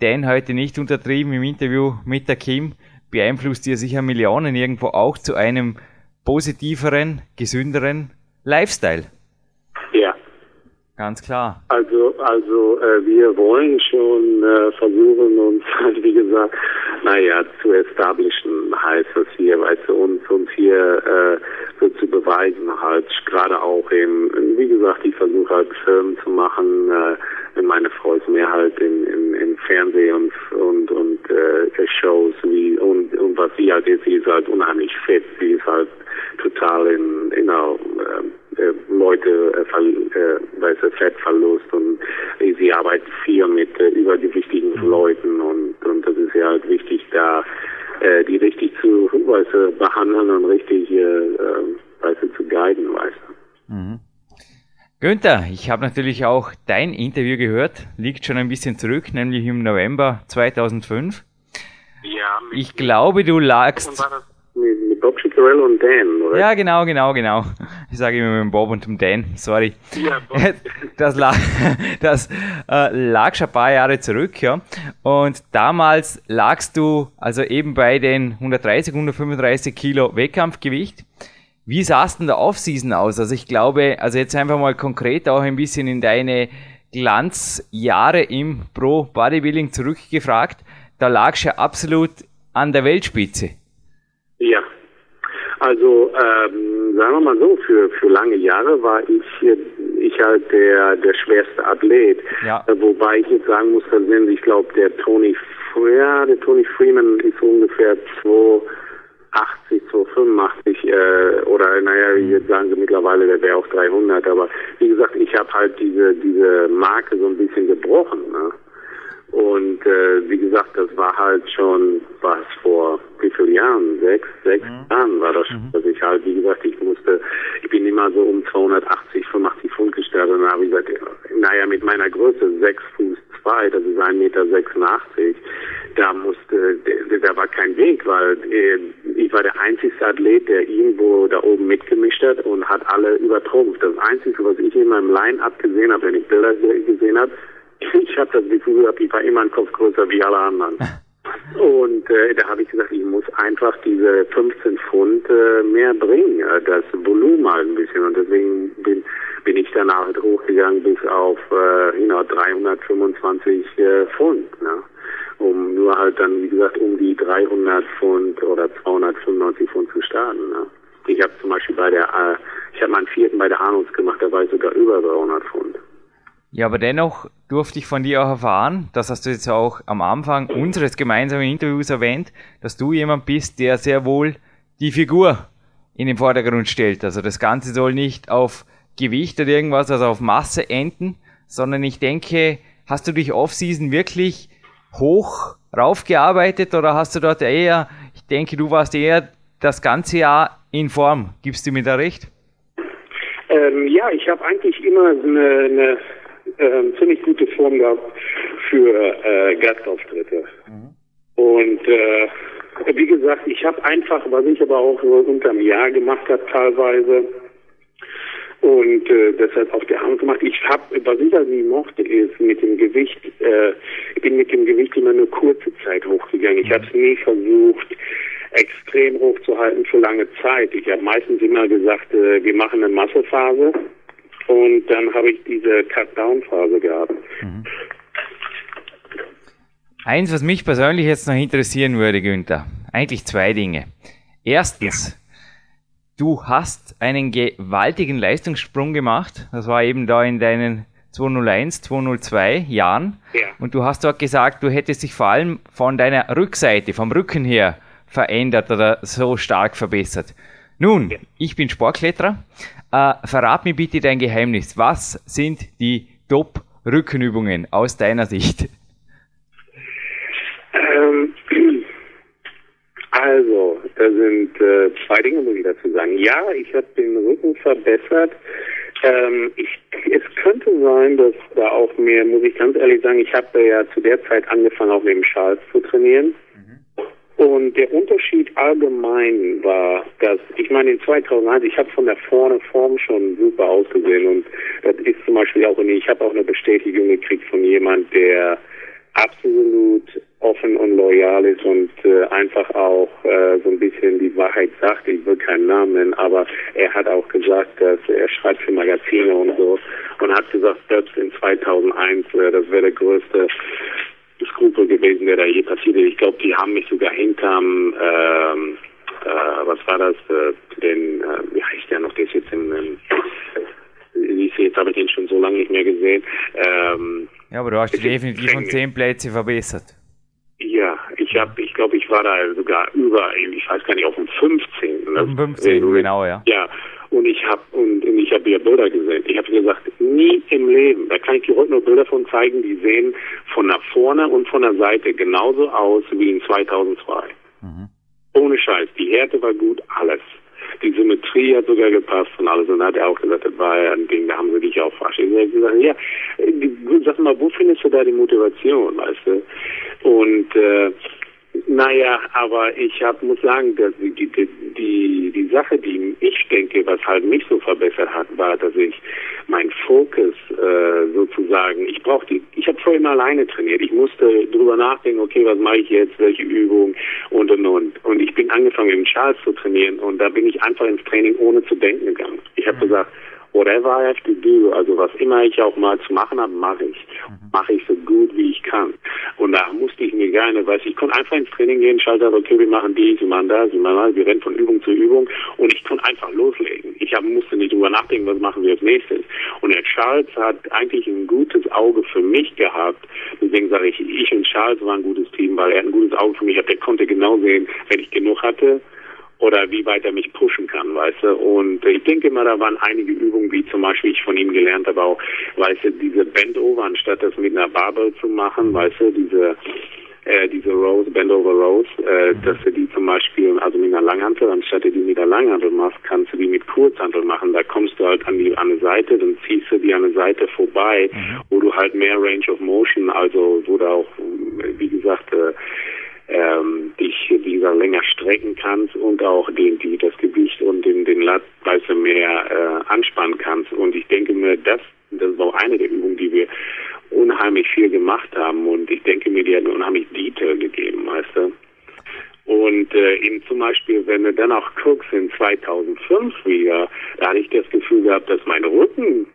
Dan heute nicht untertrieben im Interview mit der Kim, beeinflusst ihr sicher Millionen irgendwo auch zu einem positiveren, gesünderen Lifestyle. Ganz klar. Also, also äh, wir wollen schon äh, versuchen, uns halt, wie gesagt, naja, zu establishen heißt das hier, weißt du, uns, uns hier äh, so zu beweisen halt, gerade auch in, wie gesagt, ich versuche halt Filme zu machen, äh, meine Frau ist mehr halt in, in, in Fernsehen und und und äh, Shows wie und und was sie halt ist, sie ist halt unheimlich fit, sie ist halt total in, in einer, äh, Leute, äh, Ver, äh, weißt du, Fettverlust und äh, sie arbeitet viel mit äh, übergewichtigen mhm. Leuten und, und das ist ja halt wichtig, da äh, die richtig zu, weißt du, behandeln und richtig, äh, äh, weißt du, zu guiden, weißt du. Mhm. Günther, ich habe natürlich auch dein Interview gehört, liegt schon ein bisschen zurück, nämlich im November 2005. Ja. Ich glaube, du lagst Chickarello und Dan, oder? Ja, genau, genau, genau. Ich sage immer mit dem Bob und dem Dan, sorry. Ja, Bob. Das lag, das, äh, lag schon ein paar Jahre zurück, ja. Und damals lagst du also eben bei den 130, 135 Kilo Wettkampfgewicht. Wie sah es denn der Offseason aus? Also ich glaube, also jetzt einfach mal konkret auch ein bisschen in deine Glanzjahre im Pro Bodybuilding zurückgefragt. Da lagst du ja absolut an der Weltspitze. Ja, also ähm, sagen wir mal so, für, für lange Jahre war ich ich halt der der schwerste Athlet. Ja. Äh, wobei ich jetzt sagen muss, sind ich glaube der Tony ja, der Tony Freeman ist ungefähr 280, 285 äh, oder naja, wie jetzt sagen sie mittlerweile, der wäre auch 300. Aber wie gesagt, ich habe halt diese diese Marke so ein bisschen gebrochen. Ne? Und äh, wie gesagt, das war halt schon was vor wie vielen Jahren? Sechs, sechs mhm. Jahren war das, mhm. dass ich halt, wie gesagt, ich musste, ich bin immer so um 280, 85 Pfund gestartet und habe gesagt, naja, mit meiner Größe, sechs Fuß zwei, das ist ein Meter 86, da musste, da war kein Weg, weil äh, ich war der einzige Athlet, der irgendwo da oben mitgemischt hat und hat alle übertrumpft. Das Einzige, was ich in meinem Line-Up gesehen habe, wenn ich Bilder gesehen habe, ich habe das Gefühl gehabt, ich war immer ein Kopf größer wie alle anderen. Und äh, da habe ich gesagt, ich muss einfach diese 15 Pfund äh, mehr bringen, äh, das Volumen halt ein bisschen. Und deswegen bin, bin ich danach halt hochgegangen bis auf äh, you 325 äh, Pfund. Ne? Um nur halt dann, wie gesagt, um die 300 Pfund oder 295 Pfund zu starten. Ne? Ich habe zum Beispiel bei der, äh, ich habe meinen vierten bei der Arnolds gemacht, da war ich sogar über 300 Pfund. Ja, aber dennoch durfte ich von dir auch erfahren, das hast du jetzt auch am Anfang unseres gemeinsamen Interviews erwähnt, dass du jemand bist, der sehr wohl die Figur in den Vordergrund stellt. Also das Ganze soll nicht auf Gewicht oder irgendwas, also auf Masse enden, sondern ich denke, hast du dich off-season wirklich hoch raufgearbeitet oder hast du dort eher, ich denke, du warst eher das ganze Jahr in Form. Gibst du mir da recht? Ähm, ja, ich habe eigentlich immer eine, eine äh, ziemlich gute Form gehabt für äh, Gastauftritte. Mhm. Und äh, wie gesagt, ich habe einfach, was ich aber auch so unterm Jahr gemacht habe teilweise, und äh, deshalb auch der Arm gemacht. Ich habe, was ich also nie mochte, ist mit dem Gewicht, äh, ich bin mit dem Gewicht immer nur kurze Zeit hochgegangen. Ich habe es nie versucht, extrem hoch zu halten für lange Zeit. Ich habe meistens immer gesagt, äh, wir machen eine Massephase und dann habe ich diese Cut-Down-Phase gehabt. Mhm. Eins, was mich persönlich jetzt noch interessieren würde, Günther, eigentlich zwei Dinge. Erstens, du hast einen gewaltigen Leistungssprung gemacht. Das war eben da in deinen 201, 202 Jahren. Ja. Und du hast dort gesagt, du hättest dich vor allem von deiner Rückseite, vom Rücken her verändert oder so stark verbessert. Nun, ja. ich bin Sportkletterer. Äh, verrat mir bitte dein Geheimnis. Was sind die Top-Rückenübungen aus deiner Sicht? Ähm, also, da sind äh, zwei Dinge, muss ich dazu sagen. Ja, ich habe den Rücken verbessert. Ähm, ich, es könnte sein, dass da auch mehr, muss ich ganz ehrlich sagen, ich habe ja zu der Zeit angefangen, auch neben Charles zu trainieren. Und der Unterschied allgemein war, dass, ich meine, in 2001, ich habe von der vorne Form schon super ausgesehen und das ist zum Beispiel auch, ich habe auch eine Bestätigung gekriegt von jemand, der absolut offen und loyal ist und äh, einfach auch äh, so ein bisschen die Wahrheit sagt. Ich will keinen Namen nennen, aber er hat auch gesagt, dass er schreibt für Magazine und so und hat gesagt, selbst in 2001, äh, das wäre der größte Skrupel gewesen, der da je passiert ist. Ich glaube, die haben mich sogar hinterm, ähm, äh, was war das, äh, den, äh, wie heißt der noch, der ist jetzt in, ähm, jetzt habe ich ihn schon so lange nicht mehr gesehen. Ähm, ja, aber du hast dich definitiv von zehn Plätze verbessert. Ja, ich habe, ich glaube, ich war da sogar über, ich weiß gar nicht, auf dem 15. Ne? Auf dem 15, genau, ja. Ja, und ich habe und, und ich habe ja Bilder gesehen. Ich habe gesagt, nie im Leben. Da kann ich dir heute nur Bilder von zeigen, die sehen von nach vorne und von der Seite genauso aus wie in 2002. Mhm. Ohne Scheiß. Die Härte war gut, alles. Die Symmetrie hat sogar gepasst und alles. Und dann hat er auch gesagt, das war ja ein Ding, da haben sie dich auch verarscht. Ich habe gesagt, ja, sag mal, wo findest du da die Motivation, weißt du? Und äh, naja, aber ich hab, muss sagen, dass die, die, die, die Sache, die ich denke, was halt mich so verbessert hat, war, dass ich mein Fokus äh, sozusagen, ich brauchte, ich habe vorher immer alleine trainiert. Ich musste drüber nachdenken, okay, was mache ich jetzt, welche Übung und und und. Und ich bin angefangen, im Charles zu trainieren und da bin ich einfach ins Training ohne zu denken gegangen. Ich habe mhm. gesagt, whatever I have to do, also was immer ich auch mal zu machen habe, mache ich. Mhm. Mache ich so gut wie ich kann. Und da musste ich mir gerne, weiß ich konnte einfach ins Training gehen, schalte okay, wir machen dies, wir machen das, wir machen das, wir rennen von Übung zu Übung und ich konnte einfach loslegen. Ich hab, musste nicht drüber nachdenken, was machen wir als nächstes. Und der Charles hat eigentlich ein gutes Auge für mich gehabt. Deswegen sage ich, ich und Charles waren ein gutes Team, weil er ein gutes Auge für mich hat. Der konnte genau sehen, wenn ich genug hatte, oder wie weit er mich pushen kann, weißt du. Und ich denke mal, da waren einige Übungen, wie zum Beispiel ich von ihm gelernt habe, auch, weißt du, diese Bend-Over, anstatt das mit einer Barbel zu machen, weißt du, diese äh, diese Rose, Bend over Rose, äh, dass du die zum Beispiel, also mit einer Langhantel, anstatt du die mit einer Langhantel machst, kannst du die mit Kurzhantel machen. Da kommst du halt an die an eine Seite, dann ziehst du die an eine Seite vorbei, mhm. wo du halt mehr Range of Motion, also wo du auch, wie gesagt, äh, ähm, dich wie gesagt, länger strecken kannst und auch den, die, das Gewicht und den, den Lat weißt mehr äh, anspannen kannst. Und ich denke mir, das, das war auch eine der Übungen, die wir unheimlich viel gemacht haben. Und ich denke mir, die hat unheimlich Detail gegeben, weißt du. Und äh, in zum Beispiel, wenn du dann auch guckst, in 2005 wieder, da hatte ich das Gefühl gehabt, dass mein Rücken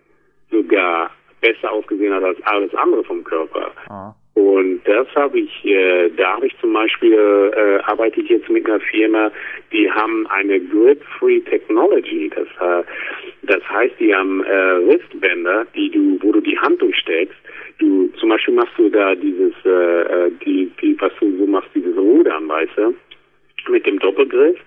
sogar besser ausgesehen hat als alles andere vom Körper. Ah. Und das habe ich, äh, da habe ich zum Beispiel, äh, arbeite ich jetzt mit einer Firma, die haben eine Grip-Free Technology. Das, äh, das heißt, die haben äh, Wristbänder, die du, wo du die Hand durchsteckst. Du, zum Beispiel machst du da dieses, äh, äh die, die, was du so machst, dieses Rudern, weißt du? Mit dem Doppelgriff.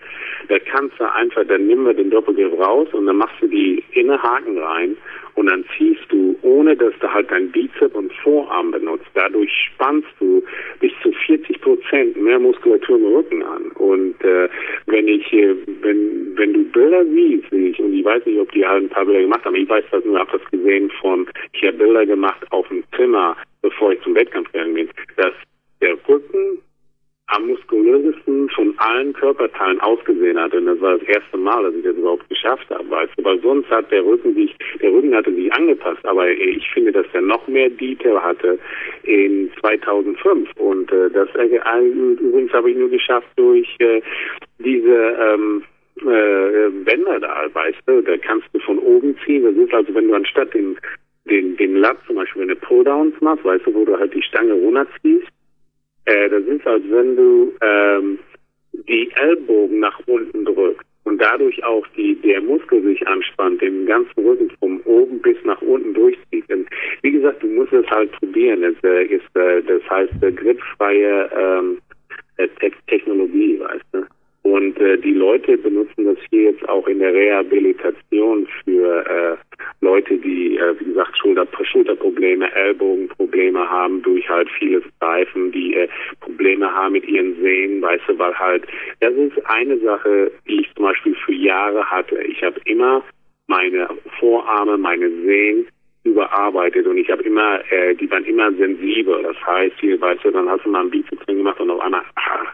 Da kannst du einfach, dann nehmen wir den Doppelgriff raus und dann machst du die Innerhaken rein und dann ziehst du, ohne dass du halt dein Bizep und Vorarm benutzt. Dadurch spannst du bis zu 40 Prozent mehr Muskulatur im Rücken an. Und äh, wenn ich, äh, wenn wenn du Bilder siehst, ich, und ich weiß nicht, ob die halt ein paar Bilder gemacht haben, ich weiß das nur, habe das gesehen von, ich habe Bilder gemacht auf dem Zimmer, bevor ich zum Wettkampf gegangen bin, dass der Rücken am muskulösesten von allen Körperteilen ausgesehen hat. Und das war das erste Mal, dass ich das überhaupt geschafft habe. Weißt du? Weil sonst hat der Rücken sich, der Rücken hatte sich angepasst. Aber ich finde, dass er noch mehr Detail hatte in 2005. Und äh, das äh, übrigens habe ich nur geschafft durch, äh, diese ähm, äh, Bänder da, weißt du, da kannst du von oben ziehen. Das ist also, wenn du anstatt den, den, den Lat zum Beispiel, wenn du Pull-Downs machst, weißt du, wo du halt die Stange runterziehst, äh, das ist, als wenn du ähm, die Ellbogen nach unten drückst und dadurch auch die, der Muskel sich anspannt, den ganzen Rücken von oben bis nach unten durchzieht. Und wie gesagt, du musst es halt probieren. Das, äh, ist, äh, das heißt, äh, griffreie ähm, äh, Technologie, weißt du. Und äh, die Leute benutzen das hier jetzt auch in der Rehabilitation für äh, Leute, die, äh, wie gesagt, Schulter, Schulterprobleme, Ellbogenprobleme haben durch halt vieles Reifen, die äh, Probleme haben mit ihren Sehnen, weißt du, weil halt, das ist eine Sache, die ich zum Beispiel für Jahre hatte. Ich habe immer meine Vorarme, meine Sehnen überarbeitet und ich habe immer, äh, die waren immer sensibel. Das heißt, hier, weißt du, dann hast du mal ein Bizeps gemacht und auf einmal, ah,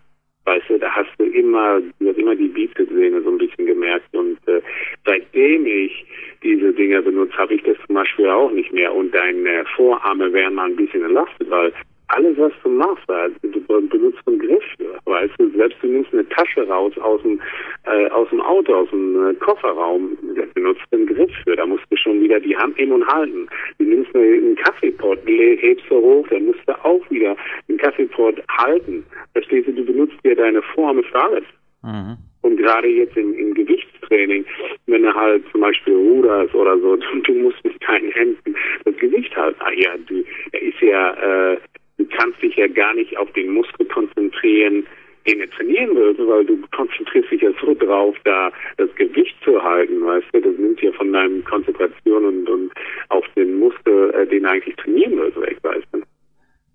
Weißt du, da hast du immer, du hast immer die Bizepssehne so ein bisschen gemerkt. Und äh, seitdem ich diese Dinger benutzt, habe ich das zum Beispiel auch nicht mehr. Und deine Vorarme werden mal ein bisschen entlastet, weil alles, was du machst, du benutzt einen Griff, weißt du, selbst du nimmst eine Tasche raus aus dem, äh, aus dem Auto, aus dem äh, Kofferraum, da benutzt einen Griff für, da musst du schon wieder die Hand nehmen und halten. Du nimmst einen Kaffeepot, hebst du hoch, dann musst du auch wieder den Kaffeepot halten. Verstehst du, du benutzt dir deine Form für alles. Mhm. Und gerade jetzt im, im Gewichtstraining, wenn du halt zum Beispiel ruderst oder so, du, du musst mit deinen Händen das Gewicht halten. Ah ja, du, er ist ja, äh, du kannst dich ja gar nicht auf den Muskel konzentrieren, den er trainieren willst, weil du konzentrierst dich ja so drauf, da das Gewicht zu halten, weißt du, das nimmt ja von deinem Konzentration und, und auf den Muskel, äh, den du eigentlich trainieren willst, weg, weißt du.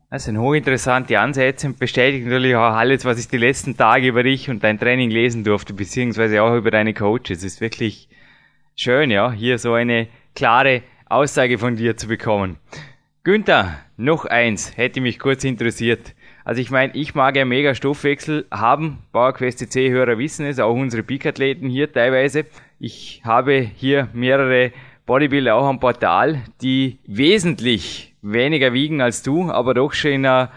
Das sind hochinteressante Ansätze und bestätigen natürlich auch alles, was ich die letzten Tage über dich und dein Training lesen durfte, beziehungsweise auch über deine Coaches. Es ist wirklich schön, ja, hier so eine klare Aussage von dir zu bekommen. Günther, noch eins, hätte mich kurz interessiert. Also ich meine, ich mag ja mega Stoffwechsel haben. PowerQuest C-Hörer wissen es, auch unsere Peak-Athleten hier teilweise. Ich habe hier mehrere Bodybuilder auch am Portal, die wesentlich weniger wiegen als du, aber doch schon in einer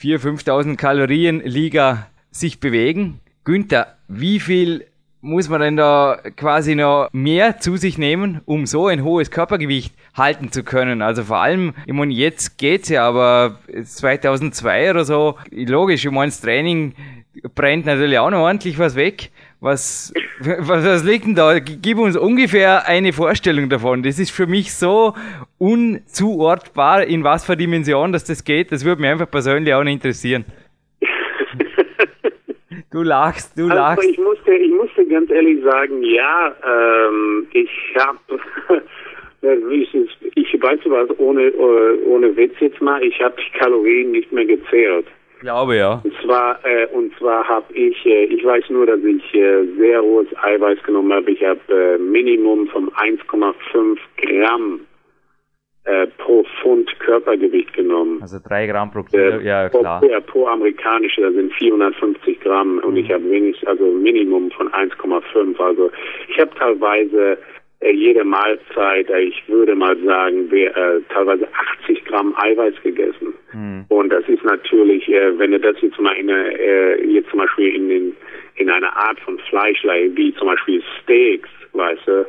4.000, 5.000 Kalorien Liga sich bewegen. Günther, wie viel muss man denn da quasi noch mehr zu sich nehmen, um so ein hohes Körpergewicht halten zu können? Also vor allem, ich meine, jetzt geht's ja, aber 2002 oder so, logisch, ich meine, das Training brennt natürlich auch noch ordentlich was weg. Was, was, was liegt denn da? Gib uns ungefähr eine Vorstellung davon. Das ist für mich so unzuortbar, in was für Dimension dass das geht. Das würde mich einfach persönlich auch nicht interessieren. Du lachst, du also lachst. Ich musste, ich musste ganz ehrlich sagen, ja, ähm, ich habe, ich, ich weiß was, ohne, ohne Witz jetzt mal, ich habe die Kalorien nicht mehr gezählt glaube ja. Und zwar, äh, und zwar habe ich, äh, ich weiß nur, dass ich äh, sehr hohes Eiweiß genommen habe. Ich habe äh, Minimum von 1,5 Gramm äh, pro Pfund Körpergewicht genommen. Also drei Gramm pro Kilo, äh, ja klar. Pro, ja, pro amerikanische, das sind 450 Gramm und mhm. ich habe wenig, also Minimum von 1,5. Also ich habe teilweise jede Mahlzeit, äh, ich würde mal sagen, äh, teilweise 80 Gramm Eiweiß gegessen. Mhm. Und das ist natürlich, äh, wenn du das jetzt mal in eine, äh, jetzt zum Beispiel in den in einer Art von Fleisch, wie zum Beispiel Steaks, weißt du,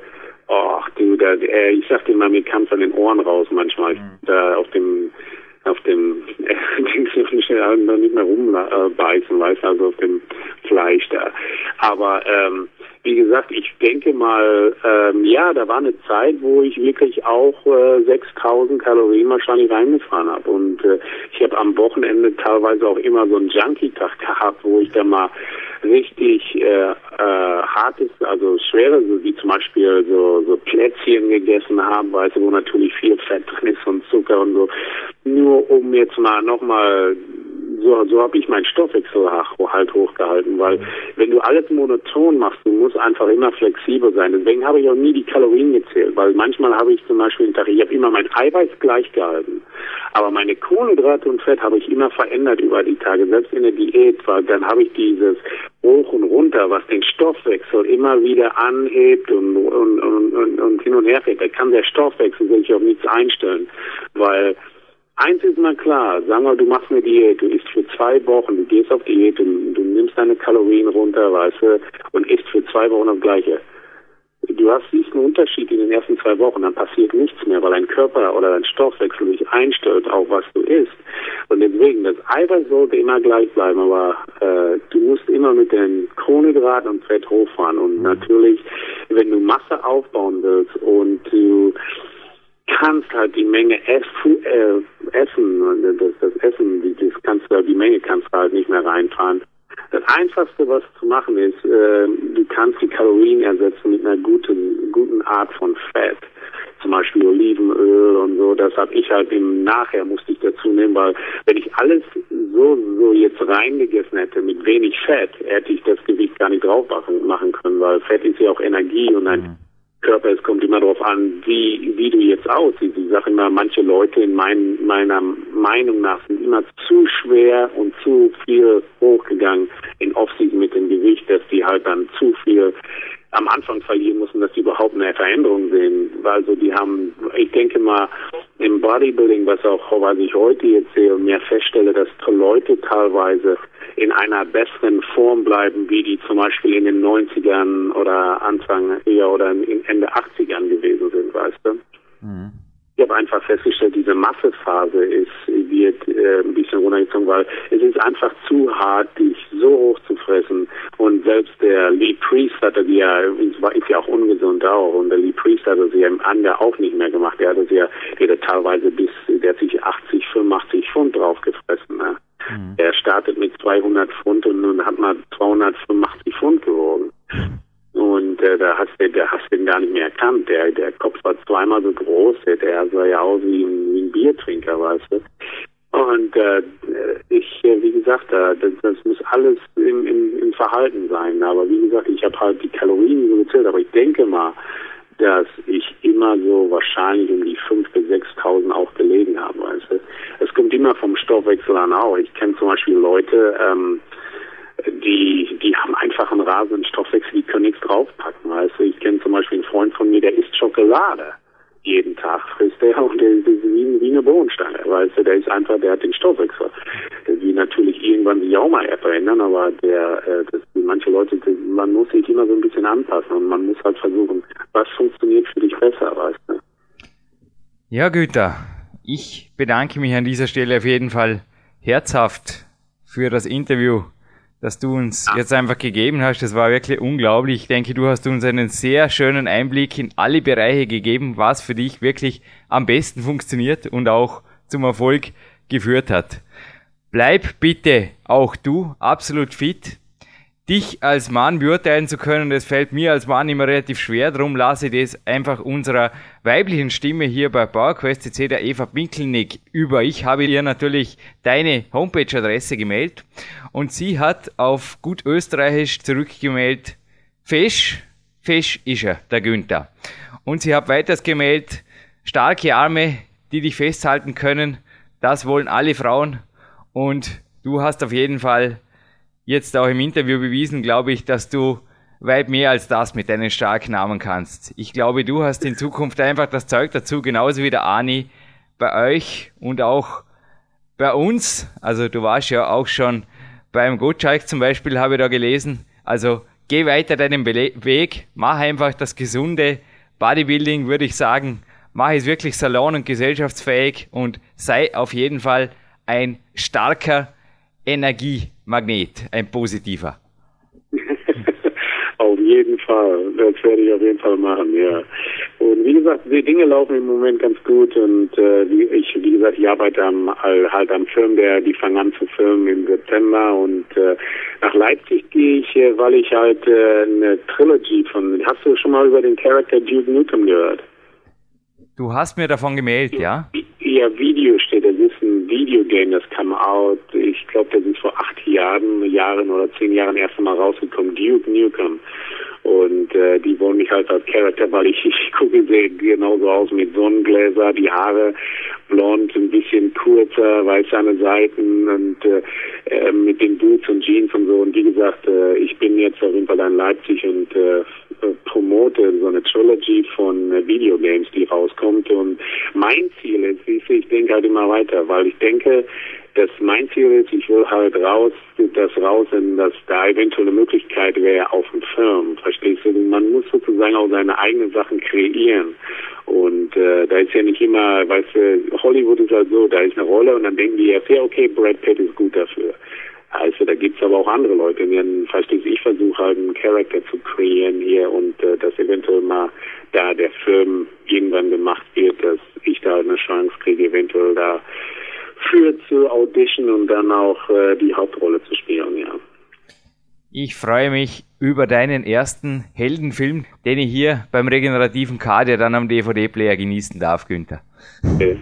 ach du, da, äh, ich sag dir mal, mir kam es an den Ohren raus manchmal, mhm. da auf dem auf dem Dings noch nicht, noch nicht mehr rumbeißen, weißt also auf dem Fleisch da. Aber ähm, wie gesagt, ich denke mal, ähm, ja, da war eine Zeit, wo ich wirklich auch äh, 6000 Kalorien wahrscheinlich reingefahren habe. Und äh, ich habe am Wochenende teilweise auch immer so einen Junkie-Tag gehabt, wo ich dann mal richtig äh, äh, hartes, also schwere, so wie zum Beispiel so, so Plätzchen gegessen habe, weißt du, wo natürlich viel Fett drin ist und Zucker und so. Nur um jetzt mal nochmal so, so habe ich meinen Stoffwechsel halt hochgehalten, weil wenn du alles monoton machst, du musst einfach immer flexibel sein. Deswegen habe ich auch nie die Kalorien gezählt, weil manchmal habe ich zum Beispiel, ich habe immer mein Eiweiß gleich gehalten, aber meine Kohlenhydrate und Fett habe ich immer verändert über die Tage, selbst in der Diät, weil dann habe ich dieses hoch und runter, was den Stoffwechsel immer wieder anhebt und, und, und, und, und hin und her fährt. Da kann der Stoffwechsel sich auf nichts einstellen, weil Eins ist mal klar, sagen wir, du machst eine Diät, du isst für zwei Wochen, du gehst auf Diät und du nimmst deine Kalorien runter, weißt du, und isst für zwei Wochen das Gleiche. Du hast siehst einen Unterschied in den ersten zwei Wochen, dann passiert nichts mehr, weil dein Körper oder dein Stoffwechsel sich einstellt auf was du isst. Und deswegen, das Eiweiß sollte immer gleich bleiben, aber äh, du musst immer mit den Kohlenhydraten und Fett hochfahren. Und natürlich, wenn du Masse aufbauen willst und du kannst halt die Menge ess, äh, essen, das, das Essen, das kannst du, die Menge kannst du halt nicht mehr reinfahren das Einfachste, was zu machen ist, äh, du kannst die Kalorien ersetzen mit einer guten, guten Art von Fett. Zum Beispiel Olivenöl und so. Das habe ich halt im Nachher musste ich dazu nehmen, weil wenn ich alles so, so jetzt reingegessen hätte mit wenig Fett, hätte ich das Gewicht gar nicht drauf machen können, weil Fett ist ja auch Energie und ein mhm. Körper, es kommt immer darauf an, wie, wie du jetzt aussiehst. Ich sage immer, manche Leute in mein, meiner Meinung nach sind immer zu schwer und zu viel hochgegangen in Offseason mit dem Gewicht, dass die halt dann zu viel am Anfang verlieren müssen, dass die überhaupt eine Veränderung sehen. Also die haben, ich denke mal, im Bodybuilding, was auch, was ich heute jetzt sehe mehr feststelle, dass Leute teilweise in einer besseren Form bleiben, wie die zum Beispiel in den 90ern oder Anfang eher oder in Ende 80ern gewesen sind, weißt du? Mhm. Ich habe einfach festgestellt, diese Massephase ist, wird äh, ein bisschen runtergezogen, weil es ist einfach zu hart, dich so hoch zu fressen. Und selbst der Lee Priest hatte die ja, ist ja auch ungesund auch, und der Lee Priest hatte sie ja im Ander auch nicht mehr gemacht. Der hatte sie ja, der hatte teilweise bis, der hat sich 80, 85 Pfund drauf gefressen. Ne? Mhm. Er startet mit 200 Pfund und nun hat man 285 Pfund gewogen. Und äh, da hast du, der hast du ihn gar nicht mehr erkannt. Der, der Kopf war zweimal so groß, der, der sah ja aus wie ein, wie ein Biertrinker, weißt du. Und äh, ich, äh, wie gesagt, äh, das, das muss alles im, im, im Verhalten sein. Aber wie gesagt, ich habe halt die Kalorien so gezählt, aber ich denke mal, dass ich immer so wahrscheinlich um die 5.000 bis 6.000 auch gelegen habe. Weißt du? Es kommt immer vom Stoffwechsel an auch. Ich kenne zum Beispiel Leute, ähm, die, die haben einfach einen rasenden Stoffwechsel, die können nichts draufpacken. Weißt du? Ich kenne zum Beispiel einen Freund von mir, der isst Schokolade jeden Tag frisst er und der ist wie, wie eine Bohnenstange, weißt du, der ist einfach, der hat den Stoffwechsel. Die natürlich irgendwann sich auch mal verändern, aber der, äh, das, manche Leute, man muss sich immer so ein bisschen anpassen und man muss halt versuchen, was funktioniert für dich besser, weißt du. Ja, Güter, ich bedanke mich an dieser Stelle auf jeden Fall herzhaft für das Interview das du uns jetzt einfach gegeben hast. Das war wirklich unglaublich. Ich denke, du hast uns einen sehr schönen Einblick in alle Bereiche gegeben, was für dich wirklich am besten funktioniert und auch zum Erfolg geführt hat. Bleib bitte auch du absolut fit dich als Mann beurteilen zu können, das fällt mir als Mann immer relativ schwer. Darum lasse ich das einfach unserer weiblichen Stimme hier bei PowerQuest CC, der Eva Pinkelnick, über. Ich habe ihr natürlich deine Homepage-Adresse gemeldet und sie hat auf gut österreichisch zurückgemeldet, Fesch, Fesch ist er, der Günther. Und sie hat weiters gemeldet, starke Arme, die dich festhalten können, das wollen alle Frauen und du hast auf jeden Fall jetzt auch im Interview bewiesen, glaube ich, dass du weit mehr als das mit deinen starken Namen kannst. Ich glaube, du hast in Zukunft einfach das Zeug dazu, genauso wie der Ani bei euch und auch bei uns. Also du warst ja auch schon beim Gottschalk zum Beispiel, habe ich da gelesen. Also geh weiter deinen Weg, mach einfach das gesunde Bodybuilding, würde ich sagen. Mach es wirklich salon- und gesellschaftsfähig und sei auf jeden Fall ein starker Energiemagnet, ein positiver. auf jeden Fall, das werde ich auf jeden Fall machen, ja. Und wie gesagt, die Dinge laufen im Moment ganz gut und äh, ich, wie gesagt, ich arbeite am, halt am Film, der die fangen an zu filmen im September und äh, nach Leipzig gehe ich, äh, weil ich halt äh, eine Trilogy von, hast du schon mal über den Charakter Duke Nukem gehört? Du hast mir davon gemeldet, ja? Ja, Video steht, das ist ein Videogame, das kam out, ich glaube, das ist vor acht Jahren, Jahren oder zehn Jahren erst einmal rausgekommen, Duke Nukem. Und äh, die wollen mich halt als Charakter, weil ich, ich gucke sehe genauso aus mit Sonnengläser, die Haare blond, ein bisschen kurzer, weiß an den Seiten und äh, äh, mit den Boots und Jeans und so. Und wie gesagt, äh, ich bin jetzt auf jeden Fall in Leipzig und äh, so eine Trilogy von äh, Videogames, die rauskommt. Und mein Ziel ist, ich denke halt immer weiter, weil ich denke, dass mein Ziel ist, ich will halt raus, das raus, dass da eventuell eine Möglichkeit wäre auf dem Film. Verstehst du? Man muss sozusagen auch seine eigenen Sachen kreieren. Und äh, da ist ja nicht immer, weißt du, Hollywood ist halt so, da ist eine Rolle und dann denken die ja, okay, Brad Pitt ist gut dafür. Also da gibt's aber auch andere Leute, die verstehst ich versuche halt einen Charakter zu kreieren hier und äh, dass eventuell mal da der Film irgendwann gemacht wird, dass ich da eine Chance kriege, eventuell da für zu audition und dann auch äh, die Hauptrolle zu spielen, ja. Ich freue mich über deinen ersten Heldenfilm, den ich hier beim regenerativen Kader dann am DVD-Player genießen darf, Günther. Okay.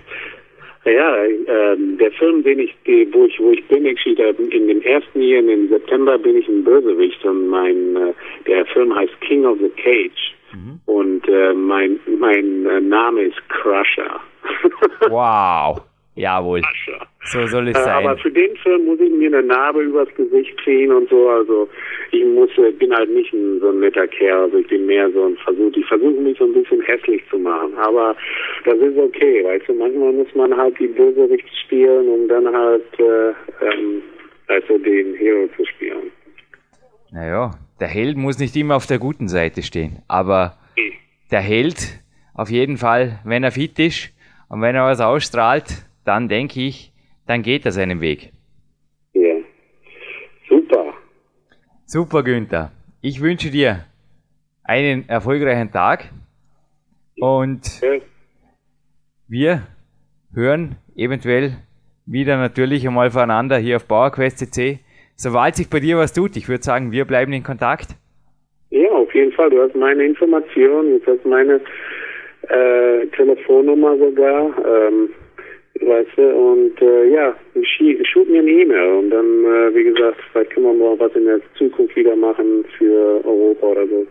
Ja, äh, der Film, den ich, wo ich, wo ich bin, ich, in den ersten Jahren im September bin ich ein Bösewicht und mein, äh, der Film heißt King of the Cage mhm. und äh, mein, mein äh, Name ist Crusher. wow. Jawohl. So soll es äh, sein. Aber für den Film muss ich mir eine Narbe übers Gesicht ziehen und so. Also ich muss, äh, bin halt nicht ein, so ein netter Kerl. Also ich bin mehr so ein Versuch. Ich versuche mich so ein bisschen hässlich zu machen. Aber das ist okay, weißt du. Manchmal muss man halt die Bösewicht spielen, um dann halt, äh, ähm, also den Hero zu spielen. Naja, der Held muss nicht immer auf der guten Seite stehen. Aber der Held, auf jeden Fall, wenn er fit ist und wenn er was ausstrahlt, dann denke ich, dann geht er seinen Weg. Ja, super. Super, Günther. Ich wünsche dir einen erfolgreichen Tag und ja. wir hören eventuell wieder natürlich einmal voneinander hier auf PowerQuest.cc. Sobald sich bei dir was tut, ich würde sagen, wir bleiben in Kontakt. Ja, auf jeden Fall. Du hast meine Informationen, du hast meine äh, Telefonnummer sogar. Ähm, weißt du, und äh, ja, shoot mir eine E-Mail und dann, äh, wie gesagt, vielleicht können wir mal was in der Zukunft wieder machen für Europa oder so.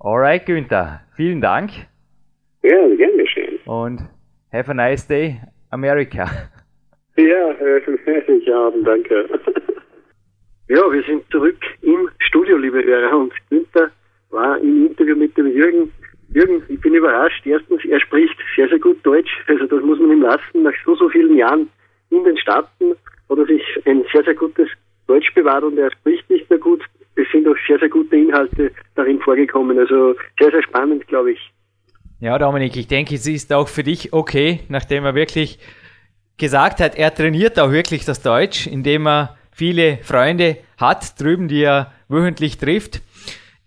Alright, Günther, vielen Dank. Ja, gern geschehen. Und have a nice day, America. Ja, äh, herrlichen Abend, danke. ja, wir sind zurück im Studio, liebe Hörer, und Günther war im Interview mit dem Jürgen Jürgen, ich bin überrascht. Erstens, er spricht sehr, sehr gut Deutsch. Also das muss man ihm lassen. Nach so, so vielen Jahren in den Staaten hat er sich ein sehr, sehr gutes Deutsch bewahrt und er spricht nicht mehr gut. Es sind auch sehr, sehr gute Inhalte darin vorgekommen. Also sehr, sehr spannend, glaube ich. Ja, Dominik, ich denke, es ist auch für dich okay, nachdem er wirklich gesagt hat, er trainiert auch wirklich das Deutsch, indem er viele Freunde hat drüben, die er wöchentlich trifft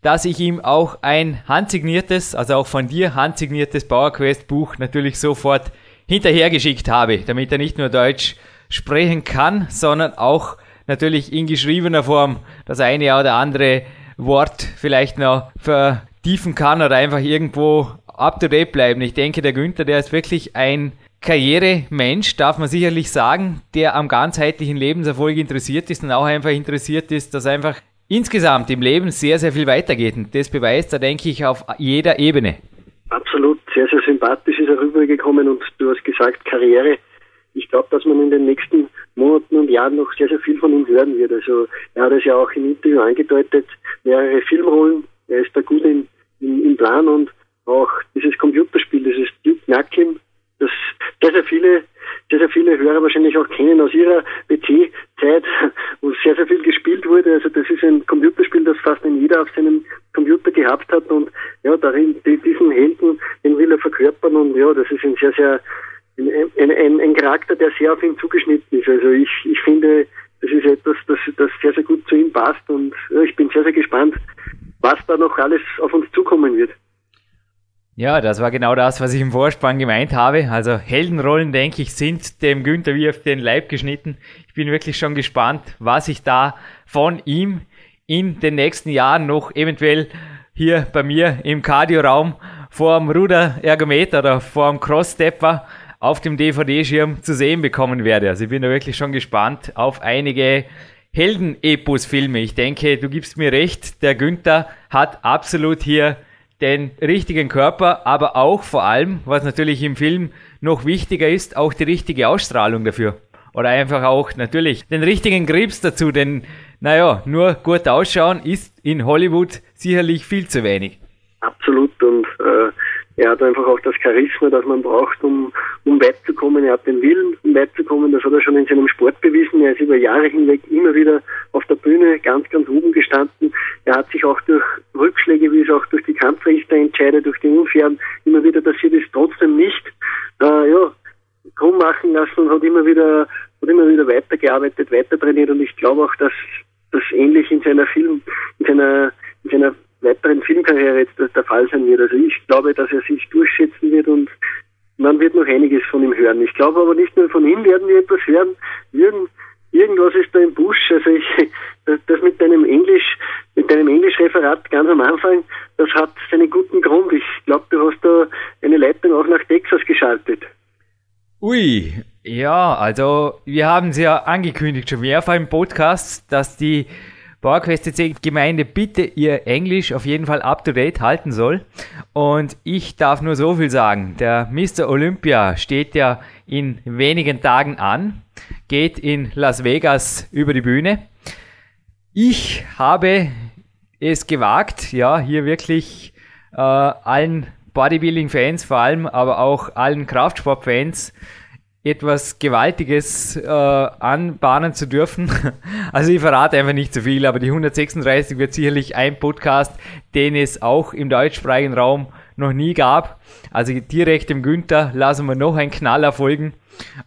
dass ich ihm auch ein handsigniertes, also auch von dir handsigniertes PowerQuest Buch natürlich sofort hinterhergeschickt habe, damit er nicht nur Deutsch sprechen kann, sondern auch natürlich in geschriebener Form das eine oder andere Wort vielleicht noch vertiefen kann oder einfach irgendwo up to date bleiben. Ich denke, der Günther, der ist wirklich ein Karrieremensch, darf man sicherlich sagen, der am ganzheitlichen Lebenserfolg interessiert ist und auch einfach interessiert ist, dass einfach insgesamt im Leben sehr, sehr viel weitergeht. Und das beweist er, denke ich, auf jeder Ebene. Absolut, sehr, sehr sympathisch ist er rübergekommen und du hast gesagt, Karriere. Ich glaube, dass man in den nächsten Monaten und Jahren noch sehr, sehr viel von ihm hören wird. Also er hat es ja auch im Interview angedeutet, mehrere Filmrollen, er ist da gut in, in, im Plan und auch dieses Computerspiel, dieses Duke Nukem, das sehr, sehr viele sehr, sehr viele Hörer wahrscheinlich auch kennen aus ihrer PC-Zeit, wo sehr, sehr viel gespielt wurde. Also das ist ein Computerspiel, das fast ein jeder auf seinem Computer gehabt hat und ja, darin diesen Helden, den will er verkörpern und ja, das ist ein sehr, sehr ein, ein, ein Charakter, der sehr auf ihn zugeschnitten ist. Also ich, ich finde, das ist etwas, das, das sehr, sehr gut zu ihm passt und ja, ich bin sehr, sehr gespannt, was da noch alles auf uns zukommen wird. Ja, das war genau das, was ich im Vorspann gemeint habe. Also Heldenrollen, denke ich, sind dem Günther wie auf den Leib geschnitten. Ich bin wirklich schon gespannt, was ich da von ihm in den nächsten Jahren noch eventuell hier bei mir im Cardio-Raum vor dem Ruderergometer oder vor dem Cross-Stepper auf dem DVD-Schirm zu sehen bekommen werde. Also ich bin da wirklich schon gespannt auf einige Helden-Epos-Filme. Ich denke, du gibst mir recht, der Günther hat absolut hier den richtigen Körper, aber auch vor allem, was natürlich im Film noch wichtiger ist, auch die richtige Ausstrahlung dafür. oder einfach auch natürlich den richtigen Grips dazu, denn naja, nur gut ausschauen ist in Hollywood sicherlich viel zu wenig. Absolut er hat einfach auch das Charisma, das man braucht, um, um weit zu kommen. Er hat den Willen, um weit zu kommen. Das hat er schon in seinem Sport bewiesen. Er ist über Jahre hinweg immer wieder auf der Bühne ganz, ganz oben gestanden. Er hat sich auch durch Rückschläge, wie es auch durch die Kampfrichterentscheide, durch die Unfairen immer wieder passiert ist, trotzdem nicht äh, ja, krumm machen lassen und hat immer wieder hat immer wieder weitergearbeitet, weiter trainiert und ich glaube auch, dass das ähnlich in seiner Film, in seiner, in seiner weiteren Filmkarriere jetzt der Fall sein wird. Also ich glaube, dass er sich durchsetzen wird und man wird noch einiges von ihm hören. Ich glaube aber nicht nur von ihm werden wir etwas hören. Irgend, irgendwas ist da im Busch. Also ich, das mit deinem Englisch, mit deinem Englischreferat ganz am Anfang, das hat seinen guten Grund. Ich glaube, du hast da eine Leitung auch nach Texas geschaltet. Ui, ja, also wir haben es ja angekündigt schon mehrfach im Podcast, dass die PowerQuest Gemeinde bitte ihr Englisch auf jeden Fall up to date halten soll. Und ich darf nur so viel sagen. Der Mr. Olympia steht ja in wenigen Tagen an, geht in Las Vegas über die Bühne. Ich habe es gewagt, ja, hier wirklich äh, allen Bodybuilding-Fans vor allem, aber auch allen Kraftsport-Fans etwas Gewaltiges äh, anbahnen zu dürfen. Also ich verrate einfach nicht zu viel, aber die 136 wird sicherlich ein Podcast, den es auch im deutschsprachigen Raum noch nie gab. Also direkt dem Günther lassen wir noch einen Knaller folgen.